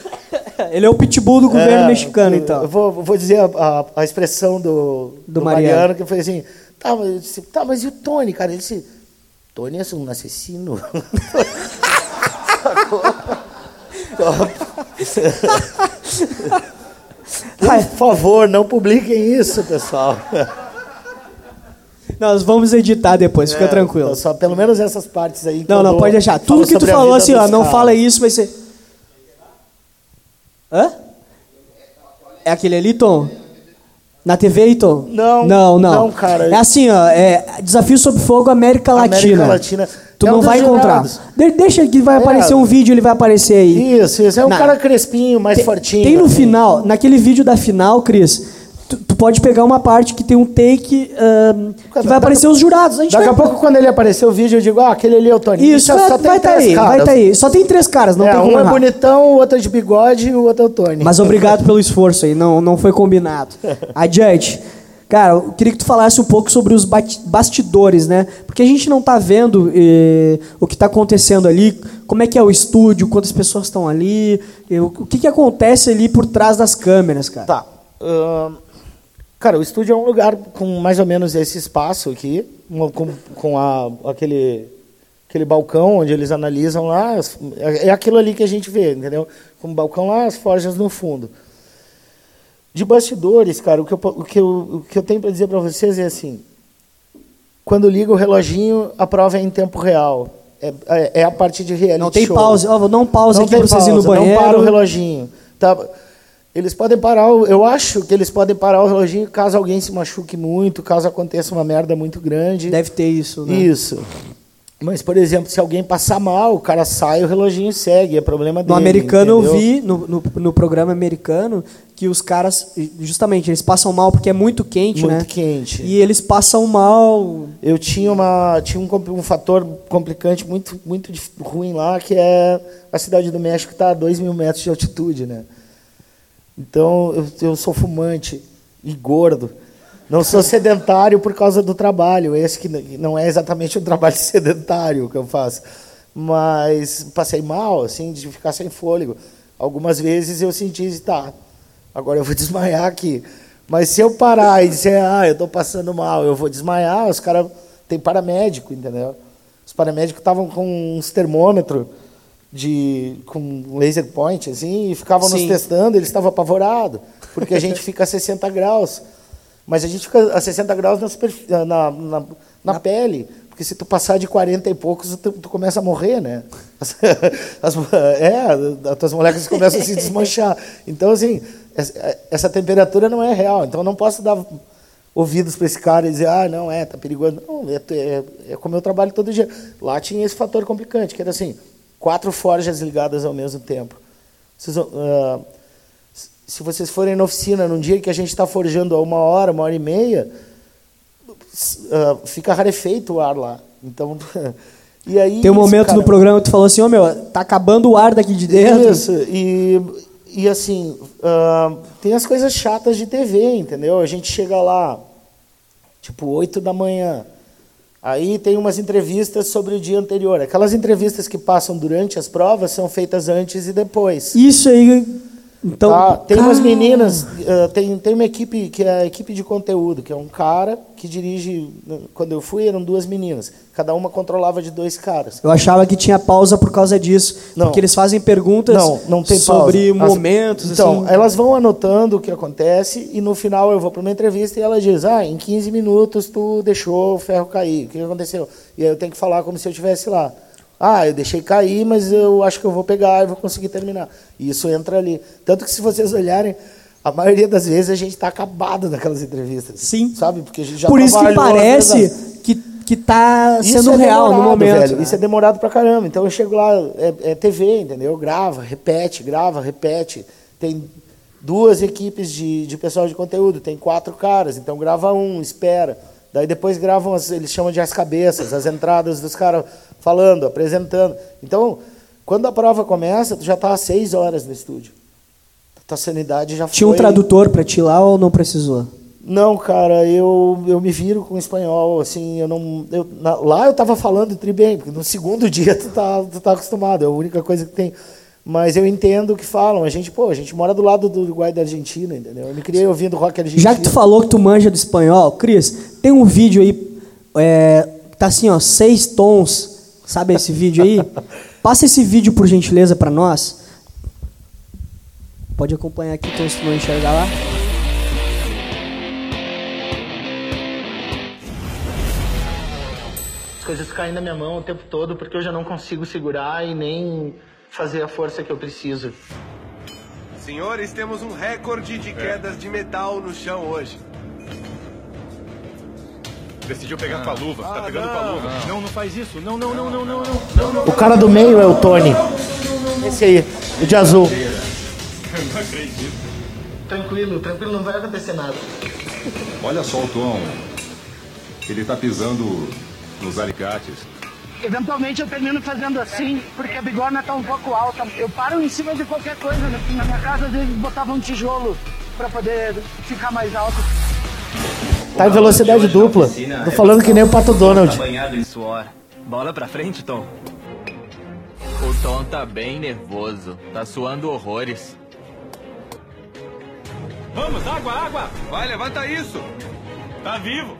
Ele é o pitbull do governo É, mexicano, então. Eu vou, vou dizer a, a- expressão do, Do do, Mariano. Mariano. que foi assim, tá mas, tá, mas e o Tony, cara? Ele disse, Tony é um assassino. Por favor, não publiquem isso, pessoal. Nós vamos editar depois, fica É, tranquilo. Só pelo menos essas partes aí. Não, não, pode deixar. Tudo que tu falou assim, ó, não fala isso, vai ser. Hã? É aquele ali, Tom? Na TV, Tom? Não, Não, não. não, cara. É assim, ó, é Desafio sob Fogo América América Latina. Latina. Tu É um não dos vai encontrar. De- deixa que vai É. aparecer um vídeo, ele vai aparecer aí. Isso, isso. É um Na- cara crespinho, mais Tem- fortinho. Tem no assim. final, naquele vídeo da final, Cris, tu, tu pode pegar uma parte que tem um take que vai aparecer os jurados. A gente Daqui vai- a pouco, quando ele aparecer o vídeo, eu digo, ah, aquele ali é o Tony. Isso, Só- vai, só tem vai tá três aí, vai tá aí. Só tem três caras, não é, tem como um é bonitão, o outro é de bigode e o outro é o Tony. Mas obrigado pelo esforço aí, não, não foi combinado. Adiante. Cara, eu queria que tu falasse um pouco sobre os bastidores, né? Porque a gente não tá vendo eh, o que está acontecendo ali, como é que é o estúdio, quantas pessoas estão ali, eh, o que, que acontece ali por trás das câmeras, cara. Tá. ahn, cara, o estúdio é um lugar com mais ou menos esse espaço aqui, com, com a- aquele, aquele balcão onde eles analisam lá. as- É é aquilo ali que a gente vê, entendeu? Com o balcão lá, as forjas no fundo. De bastidores, cara, o que eu, o que eu, o que eu tenho para dizer para vocês é assim: quando liga o reloginho, a prova é em tempo real. É, é, é a parte de reality Não tem show. vou dar um pause Não aqui pra vocês irem no pausa, banheiro. Não para o reloginho. Tá? Eles podem parar, eu acho que eles podem parar o reloginho caso alguém se machuque muito, caso aconteça uma merda muito grande. Deve ter isso, né? Isso. Mas, por exemplo, se alguém passar mal, o cara sai, o reloginho segue, é problema dele. No americano entendeu? eu vi, no, no, no programa americano, que os caras, justamente, eles passam mal porque é muito quente, Muito né? quente. E eles passam mal. Eu tinha, uma, tinha um, um fator complicante muito, muito ruim lá, que é a cidade do México está a 2 mil metros de altitude, né? Então, eu, eu sou fumante e gordo. Não sou sedentário por causa do trabalho. Esse que não é exatamente um trabalho sedentário que eu faço. Mas passei mal, assim, de ficar sem fôlego. Algumas vezes eu senti, tá, agora eu vou desmaiar aqui. Mas se eu parar e dizer, ah, eu estou passando mal, eu vou desmaiar, os caras têm paramédico, entendeu? Os paramédicos estavam com uns termômetros de com laser point assim e ficavam nos Sim. testando, eles estavam apavorados, porque a gente fica a 60 graus. Mas a gente fica a 60 graus na, superfí- na, na, na pele, porque se tu passar de 40 e poucos, tu, tu começa a morrer, né? As, as- é, as tuas moléculas começam a se desmanchar. Então, assim, essa, essa temperatura não é real. Então, eu não posso dar ouvidos para esse cara e dizer, ah, não, é, tá perigoso. Não, é, é, é como eu trabalho todo dia. Lá tinha esse fator complicante, que era assim, quatro forjas ligadas ao mesmo tempo. Vocês, ah, se vocês forem na oficina num dia que a gente está forjando a uma hora, uma hora e meia, ah, fica rarefeito o ar lá. Então, e aí Tem um momento cara- no programa que tu falou assim, ô meu, tá acabando o ar daqui de dentro. isso, e, e assim, ah, tem as coisas chatas de TV, entendeu? A gente chega lá, tipo, 8 da manhã. Aí tem umas entrevistas sobre o dia anterior. Aquelas entrevistas que passam durante as provas são feitas antes e depois. Isso aí, Então, Tá? Tem umas meninas, eh, tem, tem uma equipe que é a equipe de conteúdo, que é um cara que dirige. Quando eu fui, eram duas meninas. Cada uma controlava de dois caras. Eu achava que tinha pausa por causa disso. Não. Porque eles fazem perguntas Não, não tem sobre pausa. As- momentos. Então, assim. elas vão anotando o que acontece e no final eu vou para uma entrevista e ela diz: Ah, em 15 minutos tu deixou o ferro cair. O que aconteceu? E aí eu tenho que falar como se eu estivesse lá. Ah, eu deixei cair, mas eu acho que eu vou pegar e vou conseguir terminar. E isso entra ali. Tanto que se vocês olharem, a maioria das vezes a gente está acabado naquelas entrevistas. Sim. Sabe? Porque a gente já Por isso que parece que, que tá isso sendo é real no momento. velho. né? Isso é demorado pra caramba. Então eu chego lá, é, é TV, entendeu? Grava, repete, grava, repete. Tem duas equipes de, de pessoal de conteúdo, tem quatro caras, então grava um, espera. Daí depois gravam, as, eles chamam de as cabeças, as entradas dos caras falando, apresentando. Então, quando a prova começa, tu já tá às seis horas no estúdio. Tua sanidade já Tinha um foi... tradutor pra ti lá ou não precisou? Não, cara, eu, eu me viro com espanhol, assim, eu não. Eu, na- lá eu tava falando tri bem, porque no segundo dia tu tá, tu tá acostumado, é a única coisa que tem. Mas eu entendo o que falam. A gente, pô, a gente mora do lado do Uruguai da Argentina, entendeu? Eu me criei ouvindo rock argentino. Já que tu falou que tu manja do espanhol, Cris, tem um vídeo aí, é, tá assim, ó, seis tons, sabe esse vídeo aí? Passa esse vídeo por gentileza pra nós. Pode acompanhar aqui, então, se não enxergar lá. As coisas caem na minha mão o tempo todo porque eu já não consigo segurar e nem fazer a força que eu preciso. Senhores, temos um recorde de quedas de metal no chão hoje. Decidiu pegar com a luva, tá pegando com a luva. Não, não faz isso. Não, não, não, não, não, não. O cara do meio é o Tony. Esse aí, o de azul. não acredito. Tranquilo, tranquilo, não vai acontecer nada. Olha só o Tom. Ele tá pisando nos alicates. Eventualmente eu termino fazendo assim, porque a bigorna tá um pouco alta. Eu paro em cima de qualquer coisa. Na minha casa, às vezes, botava um tijolo pra poder ficar mais alto. Tá em velocidade dupla. Tô falando que nem o Pato Donald. banhado em suor. Bola pra frente, Tom. O Tom tá bem nervoso. Tá suando horrores. Vamos, água, água. Vai, levanta isso! Tá vivo.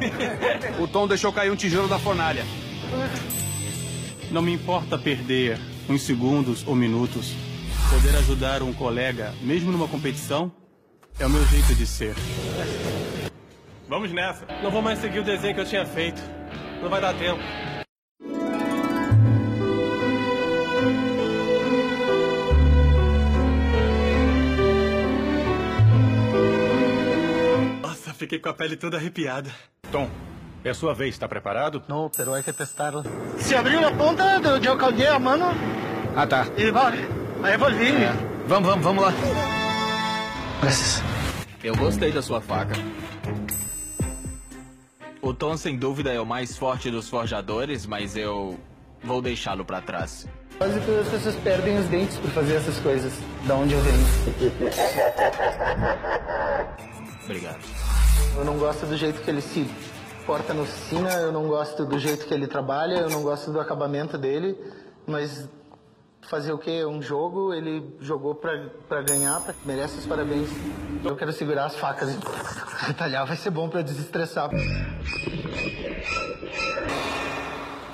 O Tom deixou cair um tijolo da fornalha. Não me importa perder uns segundos ou minutos. Poder ajudar um colega, mesmo numa competição, é o meu jeito de ser. Vamos nessa. Não vou mais seguir o desenho que eu tinha feito. Não vai dar tempo. Nossa, fiquei com a pele toda arrepiada. Tom, é a sua vez, tá preparado? No, pero hay que testarlo. Se abriu na ponta do de alcalde a mano Ah, tá. e vai. Aí volvi. Vamos, vamos, vamos lá. Graças. Eu gostei da sua faca. O Tom, sem dúvida, é o mais forte dos forjadores, mas eu vou deixá-lo pra trás. Quase todas as pessoas perdem os dentes por fazer essas coisas. Da onde eu venho. Obrigado. Eu não gosto do jeito que ele se porta na oficina, eu não gosto do jeito que ele trabalha, eu não gosto do acabamento dele, mas fazer o quê? Um jogo, ele jogou pra ganhar, pra, merece os parabéns. Eu quero segurar as facas e retalhar, vai ser bom eu desestressar.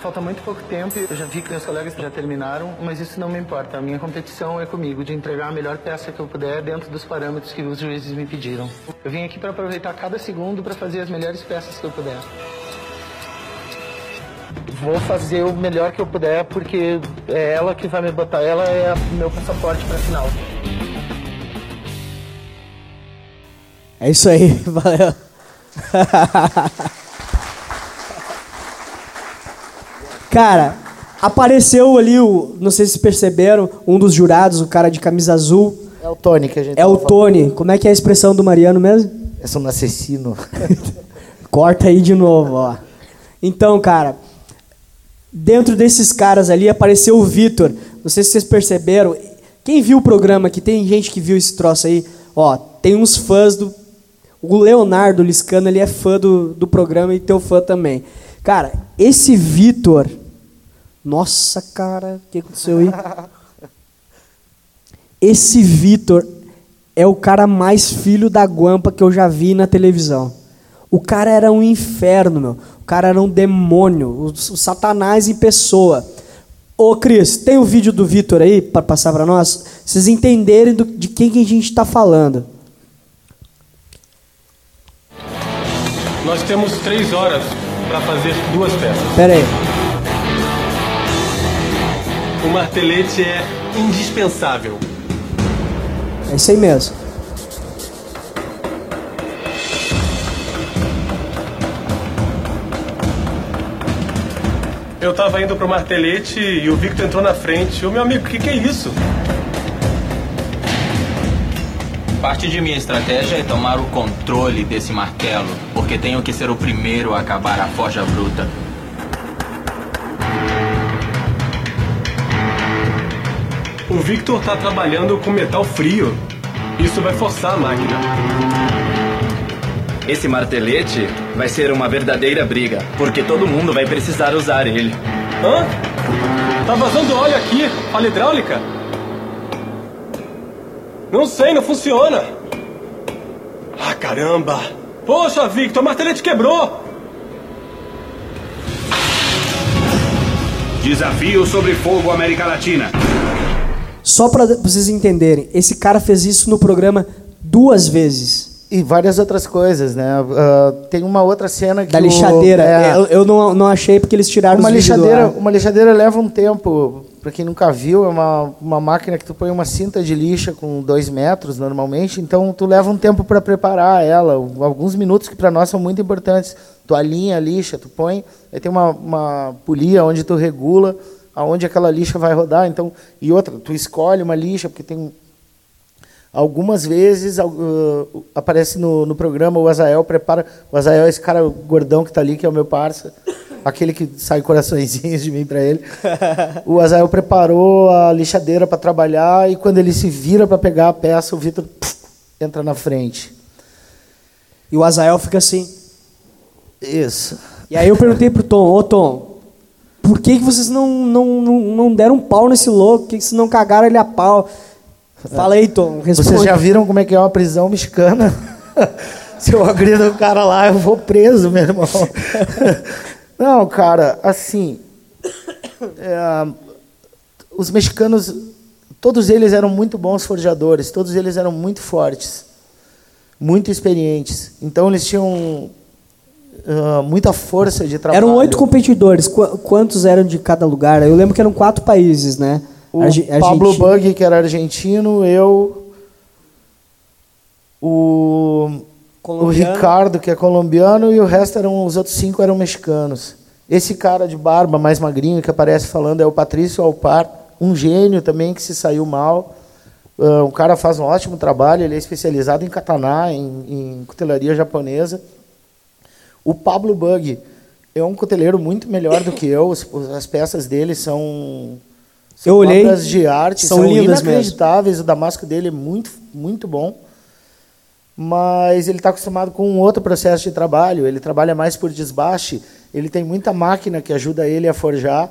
Falta muito pouco tempo, eu já vi que meus colegas já terminaram, mas isso não me importa. A minha competição é comigo, de entregar a melhor peça que eu puder dentro dos parâmetros que os juízes me pediram. Eu vim aqui para aproveitar cada segundo para fazer as melhores peças que eu puder. Vou fazer o melhor que eu puder, porque é ela que vai me botar, ela é o meu passaporte para final. É isso aí, valeu. Cara, apareceu ali o, não sei se perceberam, um dos jurados, o cara de camisa azul, É o Tony que a gente é o tava falando. Tony. Como é que é a expressão do Mariano mesmo? É um assassino. Corta aí de novo, ó. Então, cara, dentro desses caras ali apareceu o Vitor. Não sei se vocês perceberam. Quem viu o programa aqui, tem gente que viu esse troço aí, ó, tem uns fãs do. O Leonardo Liscano, ele é fã do, do programa e teu fã também. Cara, esse Vitor. Nossa, cara, o que aconteceu aí? Esse Vitor é o cara mais filho da guampa que eu já vi na televisão. O cara era um inferno, meu. O cara era um demônio, o, o satanás em pessoa. Ô, Cris, tem o um vídeo do Vitor aí para passar para nós? Vocês entenderem do, de quem que a gente está falando. Nós temos três horas para fazer duas peças. Pera aí. O martelete é indispensável. É isso aí mesmo. Eu tava indo pro martelete e o Victor entrou na frente. Ô meu amigo, o que, que é isso? Parte de minha estratégia é tomar o controle desse martelo, porque tenho que ser o primeiro a acabar a forja bruta. O Victor tá trabalhando com metal frio. Isso vai forçar a máquina. Esse martelete vai ser uma verdadeira briga, porque todo mundo vai precisar usar ele. Hã? Tá vazando óleo aqui, falha hidráulica? Não sei, não funciona. Ah, caramba! Poxa, Victor, o martelete quebrou! Desafio sobre fogo América Latina. Só para vocês entenderem, esse cara fez isso no programa duas vezes. E várias outras coisas, né? Uh, tem uma outra cena que da lixadeira. O, é, eu, eu não, não achei porque eles tiraram uma lixadeira. Uma lixadeira leva um tempo. Para quem nunca viu, é uma, uma máquina que tu põe uma cinta de lixa com dois metros normalmente. Então tu leva um tempo para preparar ela, alguns minutos que para nós são muito importantes. Tu alinha a lixa, tu põe, aí tem uma, uma polia onde tu regula aonde aquela lixa vai rodar. Então, e outra, tu escolhe uma lixa, porque tem algumas vezes uh, aparece no, no programa o Azael prepara, o Azael é esse cara gordão que está ali, que é o meu parça, aquele que sai coraçõezinhos de mim para ele. O Azael preparou a lixadeira para trabalhar e quando ele se vira para pegar a peça, o Vitor entra na frente. E o Azael fica assim. Isso. E aí eu perguntei pro Tom, ô Tom, por que, que vocês não, não, não, não deram um pau nesse louco? Por que, que vocês não cagaram ele a pau? Fala aí, Tom. Responde. Vocês já viram como é que é uma prisão mexicana? Se eu agrido o cara lá, eu vou preso, meu irmão. não, cara, assim. É, os mexicanos, todos eles eram muito bons forjadores, todos eles eram muito fortes, muito experientes. Então eles tinham Uh, muita força de trabalho. Eram oito competidores. Qu quantos eram de cada lugar? Eu lembro que eram quatro países, né? O Arge Pablo Bug, que era argentino, eu, o, o Ricardo, que é colombiano, e o resto eram os outros cinco eram mexicanos. Esse cara de barba mais magrinho que aparece falando é o Patrício Alpar, um gênio também que se saiu mal. Uh, o cara faz um ótimo trabalho, ele é especializado em kataná, em, em cutelaria japonesa. O Pablo Bug é um cuteleiro muito melhor do que eu. As peças dele são, são eu olhei, obras de arte, são, são lindas inacreditáveis. Mesmo. O damasco dele é muito, muito bom. Mas ele está acostumado com um outro processo de trabalho. Ele trabalha mais por desbaste. Ele tem muita máquina que ajuda ele a forjar.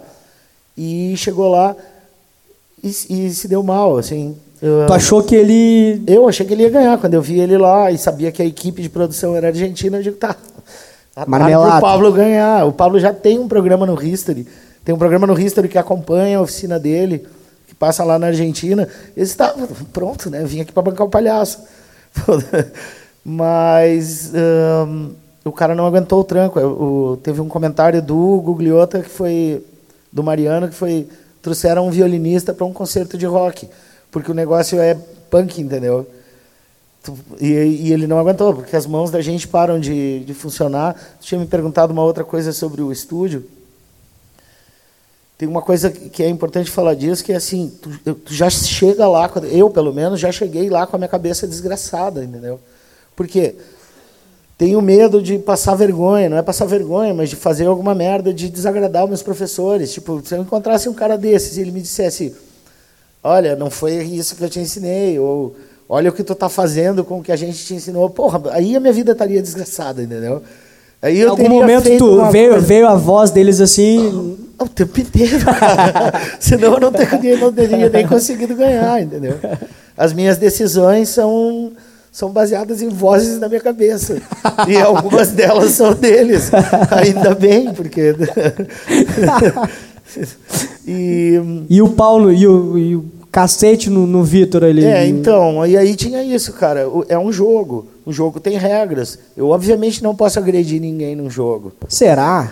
E chegou lá e, e se deu mal, assim. Tu achou que ele. Eu achei que ele ia ganhar. Quando eu vi ele lá e sabia que a equipe de produção era argentina, eu digo, tá, Marmelada. o Pablo ganhar. O Pablo já tem um programa no History. Tem um programa no History que acompanha a oficina dele, que passa lá na Argentina. Ele está pronto, né? Vim aqui para bancar o palhaço. Mas o cara não aguentou o tranco. Teve um comentário do Gugliota, que foi do Mariano, que foi trouxeram um violinista para um concerto de rock, porque o negócio é punk, entendeu? E, e, ele não aguentou, porque as mãos da gente param de, de funcionar. Tu tinha me perguntado uma outra coisa sobre o estúdio. Tem uma coisa que é importante falar disso, que é assim, tu, tu já chega lá, eu pelo menos já cheguei lá com a minha cabeça desgraçada, entendeu? Porque tenho medo de passar vergonha, não é passar vergonha, mas de fazer alguma merda, de desagradar os meus professores. Tipo, se eu encontrasse um cara desses e ele me dissesse, olha, não foi isso que eu te ensinei, ou Olha o que tu está fazendo com o que a gente te ensinou. Porra, aí a minha vida estaria desgraçada, entendeu? Aí Em algum momento tu veio, coisa- veio a voz deles assim. O tempo inteiro, cara. Senão eu não teria, não teria nem conseguido ganhar, entendeu? As minhas decisões são, são baseadas em vozes na minha cabeça. E algumas delas são deles. Ainda bem, porque. e. E o Paulo e o, e o cacete no, no Vitor ali. É, então, e aí tinha isso, cara. É um jogo. O jogo tem regras. Eu, obviamente, não posso agredir ninguém num jogo. Será?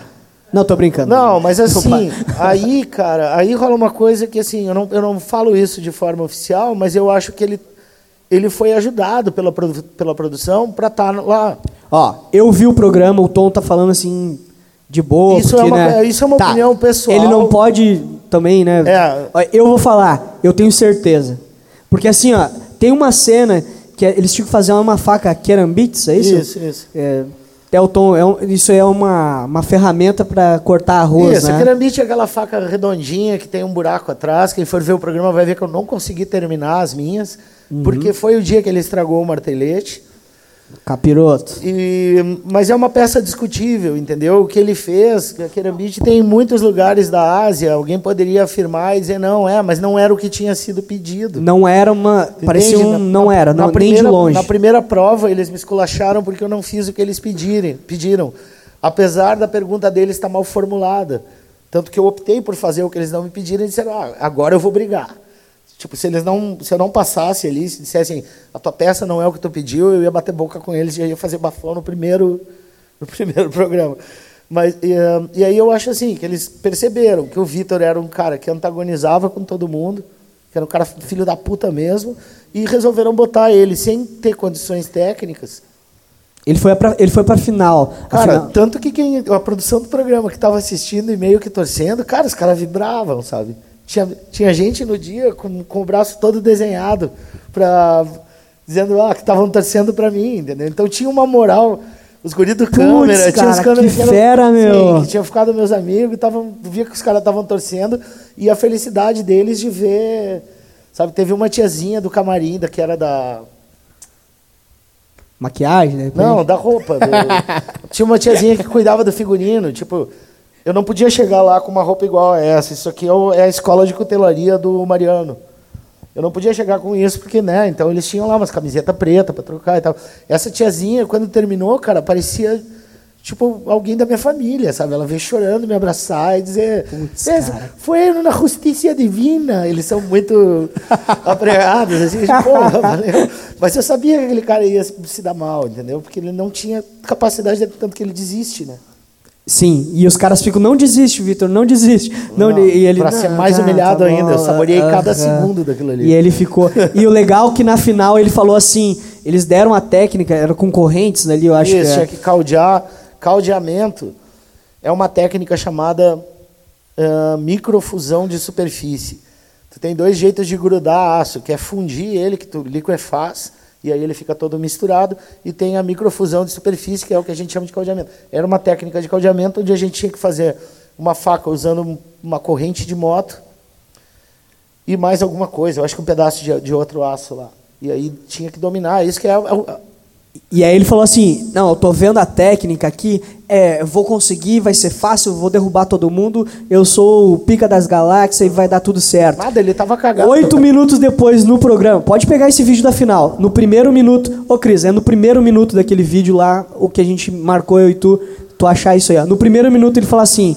Não, tô brincando. Não, mas assim, aí, cara, aí rola uma coisa que assim, eu não, eu não falo isso de forma oficial, mas eu acho que ele, ele foi ajudado pela, produ- pela produção para estar lá. Ó, eu vi o programa, o Tom tá falando assim, de boa. Isso porque, é uma- né, isso é uma tá, opinião pessoal. Ele não pode também, né? É. Eu vou falar, eu tenho certeza. Porque assim, ó, tem uma cena que é- eles tinham que fazer uma faca kerambits, é isso? Isso, isso. É, Tom, é um- isso é uma, uma ferramenta para cortar arroz, Isso, né? a é aquela faca redondinha que tem um buraco atrás. Quem for ver o programa vai ver que eu não consegui terminar as minhas, Uhum. porque foi o dia que ele estragou o martelete. Capiroto. E, mas é uma peça discutível, entendeu? O que ele fez, a Kerambit tem em muitos lugares da Ásia. Alguém poderia afirmar e dizer, não, é, mas não era o que tinha sido pedido. Não era uma. Parecia Entende? um. Na- Não era, não, nem de primeira- longe. Na primeira prova, eles me esculacharam porque eu não fiz o que eles pedirem, pediram. Apesar da pergunta deles estar mal formulada. Tanto que eu optei por fazer o que eles não me pediram e disseram, ah, agora eu vou brigar. Tipo, se eles não, se eu não passasse ali, se dissessem, a tua peça não é o que tu pediu, eu ia bater boca com eles e ia fazer bafão no primeiro, no primeiro programa. Mas, e, eh, e aí eu acho assim, que eles perceberam que o Vitor era um cara que antagonizava com todo mundo, que era um cara filho da puta mesmo, e resolveram botar ele sem ter condições técnicas. Ele foi pra, ele foi pra final. Cara, final- tanto que quem, a produção do programa que estava assistindo e meio que torcendo, cara, os caras vibravam, sabe? Tinha, tinha gente no dia com, com o braço todo desenhado, pra, dizendo ah, que estavam torcendo para mim, entendeu? Então tinha uma moral. Os guris do câmera, tinha os cara, câmeras que eram- fera, meu. Sim, que tinham ficado meus amigos, e tavam, via que os caras estavam torcendo, e a felicidade deles de ver. Sabe, teve uma tiazinha do camarim, da, que era da. Maquiagem, né? Não, da roupa. do- Tinha uma tiazinha que cuidava do figurino. Tipo, eu não podia chegar lá com uma roupa igual a essa. Isso aqui é é a escola de cutelaria do Mariano. Eu não podia chegar com isso porque, né? Então eles tinham lá umas camisetas pretas para trocar e tal. Essa tiazinha, quando terminou, cara, parecia tipo alguém da minha família, sabe? Ela veio chorando me abraçar e dizer: "Essa foi na justiça divina. Eles são muito apregados, assim, porra, valeu. Mas eu sabia que aquele cara ia se dar mal, entendeu? Porque ele não tinha capacidade, de- tanto que ele desiste, né? Sim, e os caras ficam, não desiste, Vitor, não desiste. Não, Não, e ele, pra "Não, ser mais tá, humilhado tá ainda, eu bom, saboreei cada aham." segundo daquilo ali. E ele ficou. E o legal é que na final ele falou assim: eles deram a técnica, era com correntes ali, eu acho Isso, que. tinha É. que caldear. Caldeamento é uma técnica chamada ah, microfusão de superfície. Tu tem dois jeitos de grudar aço, que é fundir ele, que tu liquefaz, e aí ele fica todo misturado, e tem a microfusão de superfície, que é o que a gente chama de caldeamento. Era uma técnica de caldeamento onde a gente tinha que fazer uma faca usando um- uma corrente de moto e mais alguma coisa, eu acho que um pedaço de, de outro aço lá. E aí tinha que dominar, isso que é a- E aí ele falou assim: Não, eu tô vendo a técnica aqui, é, vou conseguir, vai ser fácil, vou derrubar todo mundo, eu sou o pica das galáxias e vai dar tudo certo. nada, ele tava cagado. Oito minutos depois no programa, pode pegar esse vídeo da final. No primeiro minuto, ô Cris, é no primeiro minuto daquele vídeo lá, o que a gente marcou eu e tu, tu achar isso aí. Ó. No primeiro minuto ele fala assim: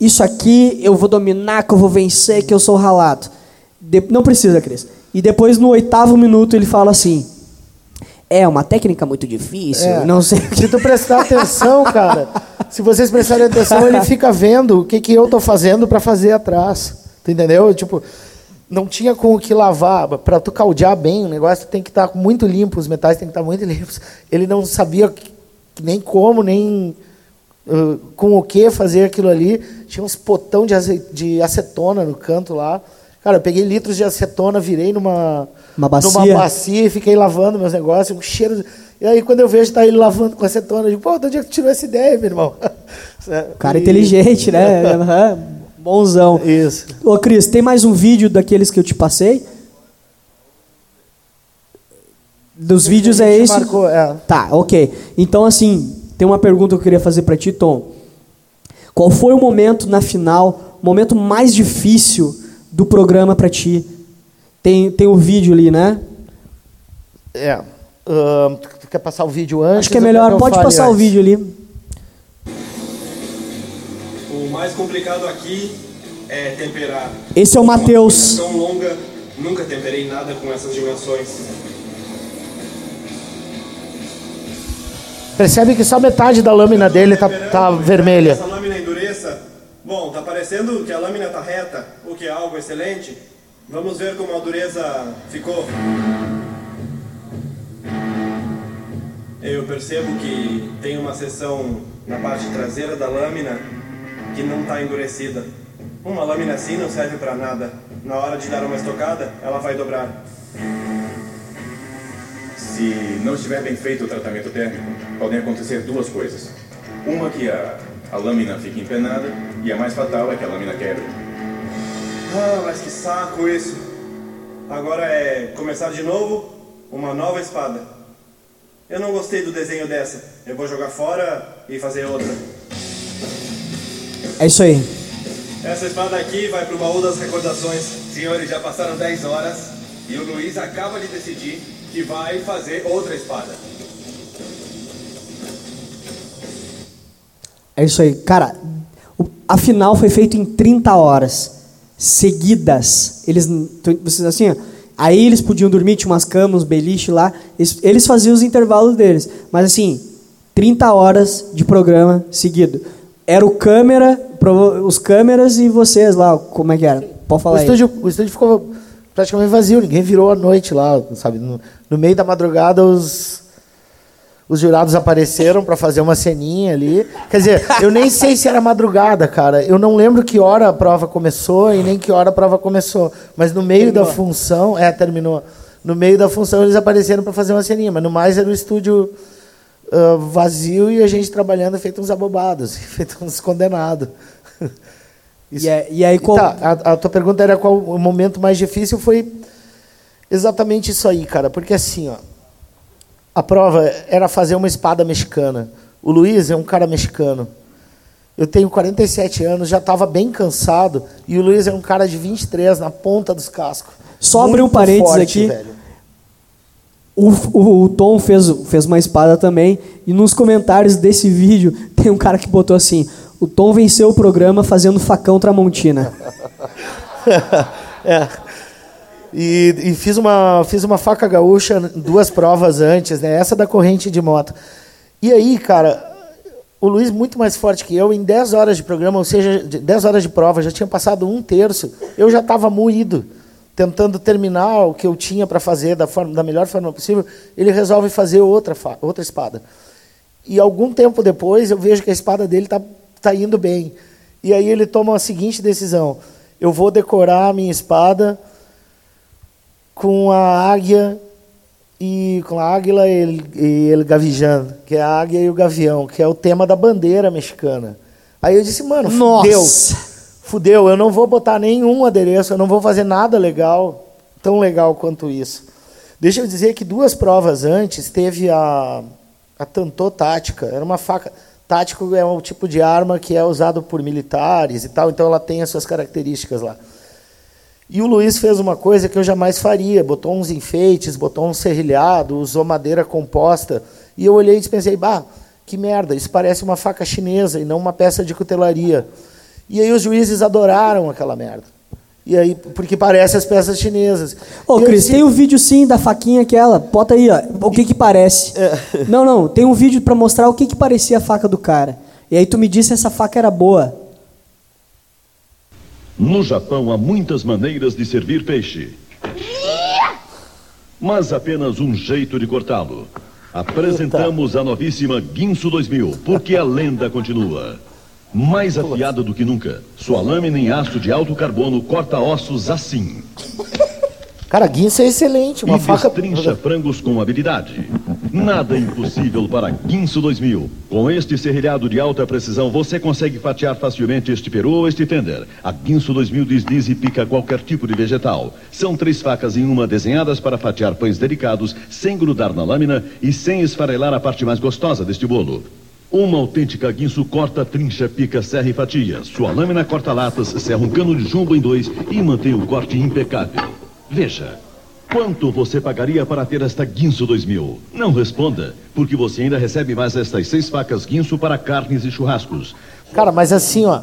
Isso aqui eu vou dominar, que eu vou vencer, que eu sou ralado. De- não precisa, Cris. E depois no oitavo minuto ele fala assim: É uma técnica muito difícil, É. não sei. Se tu prestar atenção, cara, se vocês prestarem atenção, ele fica vendo o que, que eu tô fazendo para fazer atrás. Tu entendeu? Tipo, não tinha com o que lavar. Para tu caldear bem o negócio, tem que estar muito limpo, os metais tem que estar muito limpos. Ele não sabia nem como, nem uh, com o que fazer aquilo ali. Tinha uns potão de, de acetona no canto lá. Cara, eu peguei litros de acetona, virei numa, Uma bacia. numa bacia e fiquei lavando meus negócios, um cheiro. E aí, quando eu vejo tá ele lavando com acetona, eu digo, pô, de onde é que tu tirou essa ideia, meu irmão? Cara E- inteligente, né? Aham, Bonzão. Isso. Ô, Cris, tem mais um vídeo daqueles que eu te passei? Dos vídeos é esse? marcou, é. Tá, ok. Então, assim, tem uma pergunta que eu queria fazer para ti, Tom. Qual foi o momento na final, o momento mais difícil do programa para ti? Tem, tem o vídeo ali, né? É. Uh, tu quer passar o vídeo antes? Acho que é melhor, pode passar antes? o vídeo ali. O mais complicado aqui é temperar. Esse é o Matheus. tão longa, nunca temperei nada com essas dimensões. Percebe que só metade da lâmina dele tá, tá vermelha. Essa lâmina endureça. Bom, tá parecendo que a lâmina tá reta, o que é algo excelente. Vamos ver como a dureza ficou. Eu percebo que tem uma seção na parte traseira da lâmina que não está endurecida. Uma lâmina assim não serve para nada. Na hora de dar uma estocada, ela vai dobrar. Se não estiver bem feito o tratamento térmico, podem acontecer duas coisas. Uma que a, a lâmina fique empenada e a mais fatal é que a lâmina quebre. Ah, mas que saco isso. Agora é começar de novo, uma nova espada. Eu não gostei do desenho dessa. Eu vou jogar fora e fazer outra. É isso aí. Essa espada aqui vai pro baú das recordações. Senhores, já passaram 10 horas e o Luiz acaba de decidir que vai fazer outra espada. É isso aí. Cara, a final foi feita em 30 horas seguidas. Eles, vocês assim, aí eles podiam dormir, tinha umas camas, uns beliche lá. Eles, eles faziam os intervalos deles. Mas assim, 30 horas de programa seguido. Era o câmera, os câmeras e vocês lá, como é que era? Pode falar o estúdio, aí. O estúdio ficou praticamente vazio, ninguém virou a noite lá, sabe? No, no meio da madrugada, os, os jurados apareceram para fazer uma ceninha ali. Quer dizer, eu nem sei se era madrugada, cara. Eu não lembro que hora a prova começou e nem que hora a prova começou. Mas no meio terminou. da função, é, terminou. No meio da função eles apareceram para fazer uma ceninha, mas no mais era o estúdio uh, vazio e a gente trabalhando feito uns abobados, feito uns condenados. Isso. E, é, e aí qual... Tá, a, a, tua pergunta era qual o momento mais difícil foi exatamente isso aí, cara, porque assim, ó, a prova era fazer uma espada mexicana. O Luiz é um cara mexicano. Eu tenho 47 anos, já estava bem cansado, e o Luiz é um cara de 23 na ponta dos cascos. Só abrir um parênteses forte, aqui. Velho. O, o, o, Tom fez, fez uma espada também, e nos comentários desse vídeo tem um cara que botou assim: o Tom venceu o programa fazendo facão Tramontina. é. E, e, fiz, uma, fiz uma faca gaúcha duas provas antes, né? Essa da corrente de moto. E aí, cara, o Luiz, muito mais forte que eu, em 10 horas de programa, ou seja, 10 horas de prova, já tinha passado um terço, eu já estava moído, tentando terminar o que eu tinha para fazer da, forma, da melhor forma possível. Ele resolve fazer outra, outra espada. E algum tempo depois, eu vejo que a espada dele está está indo bem. E aí ele toma a seguinte decisão: eu vou decorar a minha espada com a águia e com a águila e ele gavijan, que é a águia e o gavião, que é o tema da bandeira mexicana. Aí eu disse, mano, fudeu. Fudeu, eu não vou botar nenhum adereço, eu não vou fazer nada legal, tão legal quanto isso. Deixa eu dizer que duas provas antes teve a, a Tantô Tática, era uma faca tático é um tipo de arma que é usado por militares e tal, então ela tem as suas características lá. E o Luiz fez uma coisa que eu jamais faria, botou uns enfeites, botou um serrilhado, usou madeira composta, e eu olhei e pensei, bah, que merda, isso parece uma faca chinesa e não uma peça de cutelaria. E aí os juízes adoraram aquela merda. E aí, porque parece as peças chinesas. Ô, Cris, tem um vídeo sim da faquinha aquela. Bota aí, ó. O que que parece. É. Não, não. Tem um vídeo para mostrar o que que parecia a faca do cara. E aí tu me disse essa faca era boa. No Japão há muitas maneiras de servir peixe. Mas apenas um jeito de cortá-lo. Apresentamos a novíssima Guinso 2000, porque a lenda continua. Mais afiada do que nunca, sua lâmina em aço de alto carbono corta ossos assim. Cara, guinso é excelente, uma e faca... trincha frangos com habilidade. Nada impossível para Guinso 2000. Com este serrilhado de alta precisão, você consegue fatiar facilmente este peru ou este tender. A Guinso 2000 desliza e pica qualquer tipo de vegetal. São três facas em uma desenhadas para fatiar pães delicados, sem grudar na lâmina e sem esfarelar a parte mais gostosa deste bolo. Uma autêntica guinso corta, trincha, pica, serra e fatia. Sua lâmina corta latas, serra um cano de jumbo em dois e mantém o corte impecável. Veja, quanto você pagaria para ter esta Guinso 2000? Não responda, porque você ainda recebe mais estas seis facas Guinso para carnes e churrascos. Cara, mas assim, ó.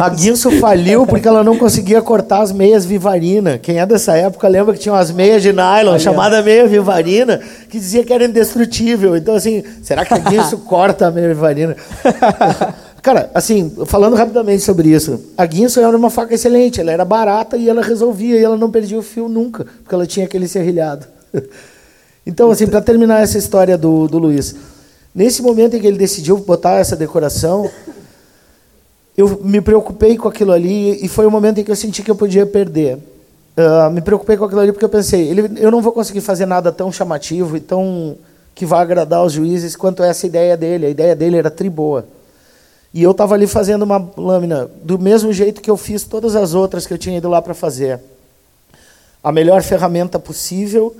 A Guinso faliu porque ela não conseguia cortar as meias Vivarina. Quem é dessa época lembra que tinha umas meias de nylon, chamada meia Vivarina, que dizia que era indestrutível. Então, assim, será que a Guinso corta a meia Vivarina? Cara, assim, falando rapidamente sobre isso, a Guinso era uma faca excelente, ela era barata e ela resolvia, e ela não perdia o fio nunca, porque ela tinha aquele serrilhado. Então, assim, para terminar essa história do, do Luiz, nesse momento em que ele decidiu botar essa decoração, eu me preocupei com aquilo ali e foi o momento em que eu senti que eu podia perder. Uh, me preocupei com aquilo ali porque eu pensei, ele, eu não vou conseguir fazer nada tão chamativo e tão que vá agradar os juízes quanto essa ideia dele. A ideia dele era tri boa. E eu estava ali fazendo uma lâmina do mesmo jeito que eu fiz todas as outras que eu tinha ido lá para fazer. A melhor ferramenta possível.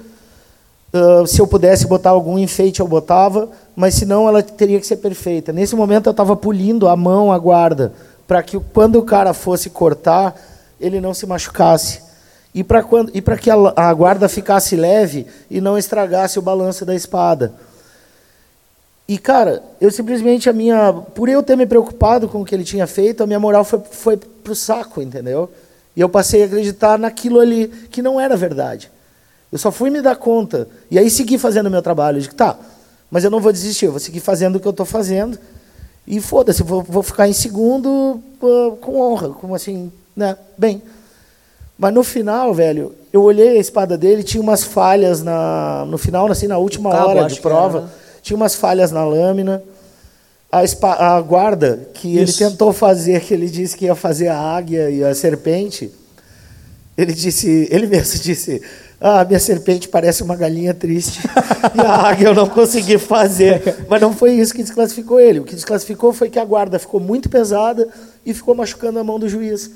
Uh, se eu pudesse botar algum enfeite, eu botava, mas se não, ela teria que ser perfeita. Nesse momento, eu estava polindo a mão, a guarda, para que quando o cara fosse cortar, ele não se machucasse. E para que a, a guarda ficasse leve e não estragasse o balanço da espada. E, cara, eu simplesmente, a minha. Por eu ter me preocupado com o que ele tinha feito, a minha moral foi, foi pro saco, entendeu? E eu passei a acreditar naquilo ali, que não era verdade. Eu só fui me dar conta. E aí segui fazendo o meu trabalho. Eu disse, tá, mas eu não vou desistir, eu vou seguir fazendo o que eu estou fazendo. E foda-se, vou, vou ficar em segundo uh, com honra, como assim, né? Bem. Mas no final, velho, eu olhei a espada dele, tinha umas falhas na, no final, assim, na última cabo, hora de prova. Tinha umas falhas na lâmina. A, a guarda que ele Isso. tentou fazer, que ele disse que ia fazer a águia e a serpente, ele disse, ele mesmo disse, ah, minha serpente parece uma galinha triste. e a águia eu não consegui fazer. Mas não foi isso que desclassificou ele. O que desclassificou foi que a guarda ficou muito pesada e ficou machucando a mão do juiz.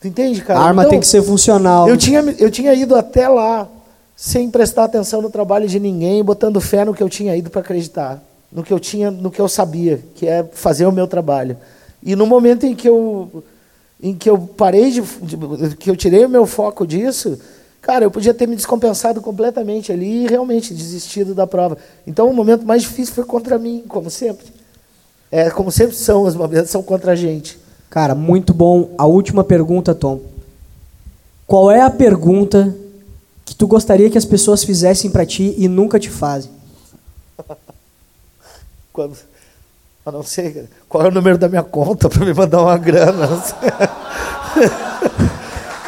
Tu entende, cara? A arma Então, tem que ser funcional. Eu tinha, eu tinha ido até lá sem prestar atenção no trabalho de ninguém, botando fé no que eu tinha ido para acreditar, no que eu tinha, no que eu sabia, que é fazer o meu trabalho. E no momento em que eu em que eu parei de, de- que eu tirei o meu foco disso, cara, eu podia ter me descompensado completamente ali e realmente desistido da prova. Então o momento mais difícil foi contra mim, como sempre. É, como sempre são os momentos são contra a gente. Cara, muito bom. A última pergunta, Tom. Qual é a pergunta que tu gostaria que as pessoas fizessem pra ti e nunca te fazem? Quando, a não ser qual é o número da minha conta para me mandar uma grana. Não. sei.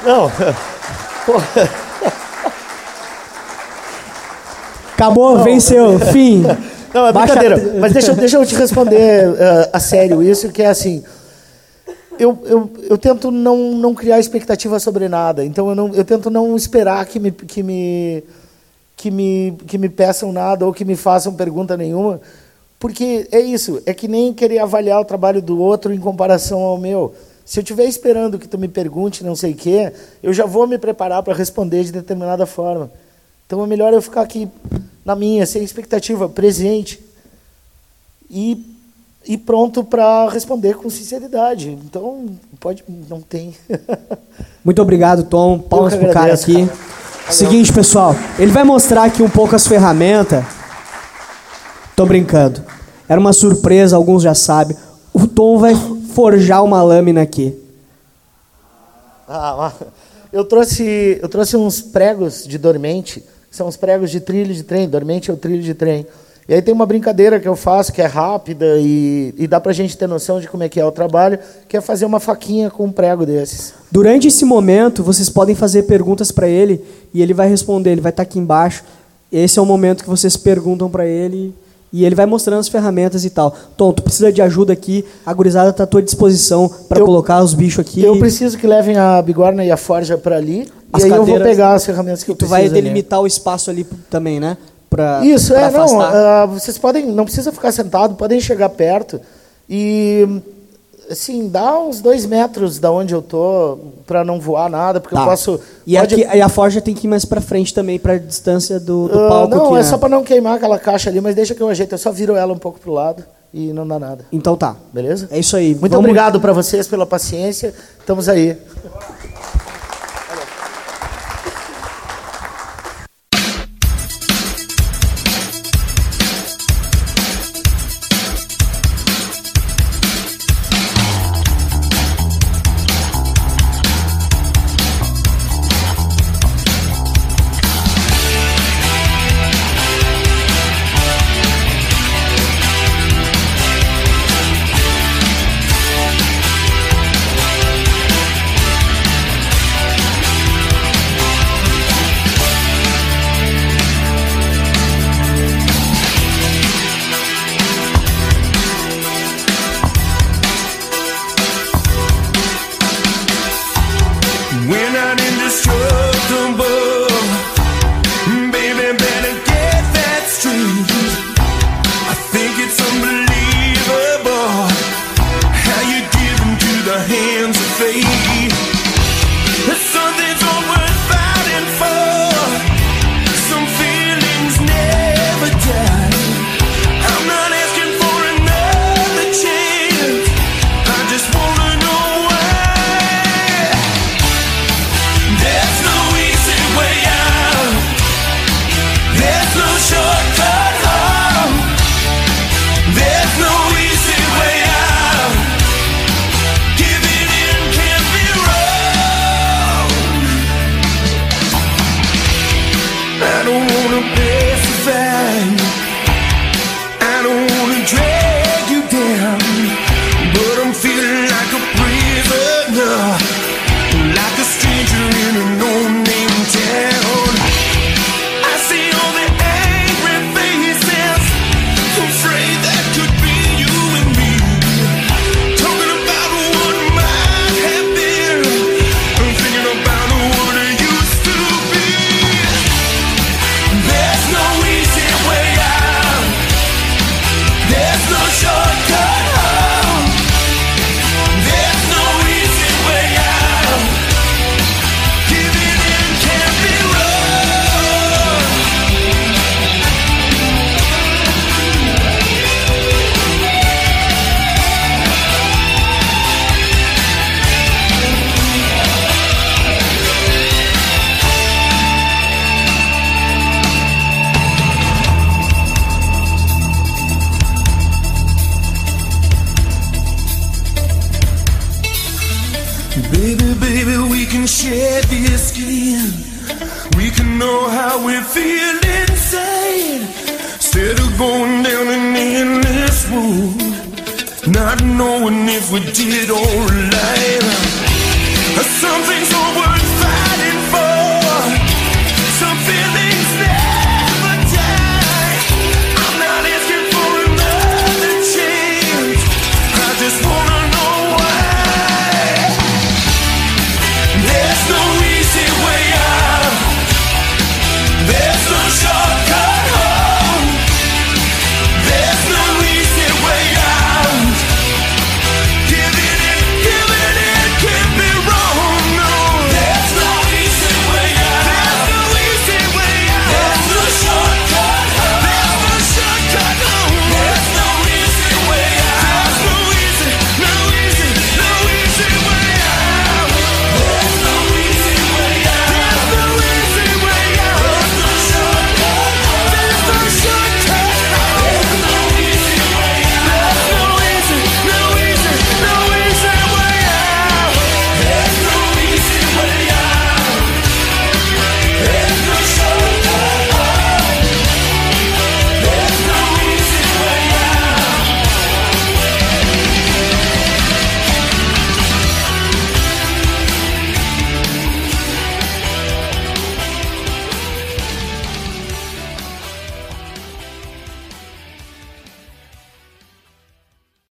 Não. Acabou, venceu, fim. Não, é Baixa- brincadeira. Mas deixa, eu- deixa eu te responder eh, a sério isso, que é assim. Eu, eu, eu tento não, não criar expectativa sobre nada. Então eu, não, eu tento não esperar que me, que, me, que, me, que me peçam nada ou que me façam pergunta nenhuma. Porque é isso, é que nem querer avaliar o trabalho do outro em comparação ao meu. Se eu estiver esperando que tu me pergunte não sei o quê, eu já vou me preparar para responder de determinada forma. Então é melhor eu ficar aqui na minha, sem expectativa, presente e, e pronto para responder com sinceridade. Então, pode, não tem. Muito obrigado, Tom. Palmas pro cara aqui. cara. Seguinte, pessoal. Ele vai mostrar aqui um pouco as ferramentas. Tô brincando. Era uma surpresa, alguns já sabem. O Tom vai forjar uma lâmina aqui. Ah, eu trouxe, eu trouxe uns pregos de dormente, são os pregos de trilho de trem. Dormente é o trilho de trem. E aí tem uma brincadeira que eu faço que é rápida e, e dá pra gente ter noção de como é que é o trabalho, que é fazer uma faquinha com um prego desses. Durante esse momento, vocês podem fazer perguntas para ele e ele vai responder. Ele vai estar aqui embaixo. Esse é o momento que vocês perguntam para ele e ele vai mostrando as ferramentas e tal. Tom, tu precisa de ajuda aqui. A gurizada está à tua disposição para colocar os bichos aqui. Eu preciso que levem a bigorna e a forja para ali, As e aí eu vou cadeiras- pegar as ferramentas que eu Tu preciso. vai ali. delimitar o espaço ali também, né? Pra, Isso, pra é, não. afastar. ah, vocês podem, não precisa ficar sentado, podem chegar perto. E Assim, dá uns dois metros da onde eu tô pra não voar nada, porque Tá. eu posso. E, pode- aqui, a forja tem que ir mais pra frente também, pra distância do, do Ah, palco. não, que é só pra não queimar aquela caixa ali, mas deixa que eu ajeito. Eu só viro ela um pouco pro lado e não dá nada. Então tá. Beleza? É isso aí. Muito Vamos- obrigado pra vocês pela paciência. Estamos aí.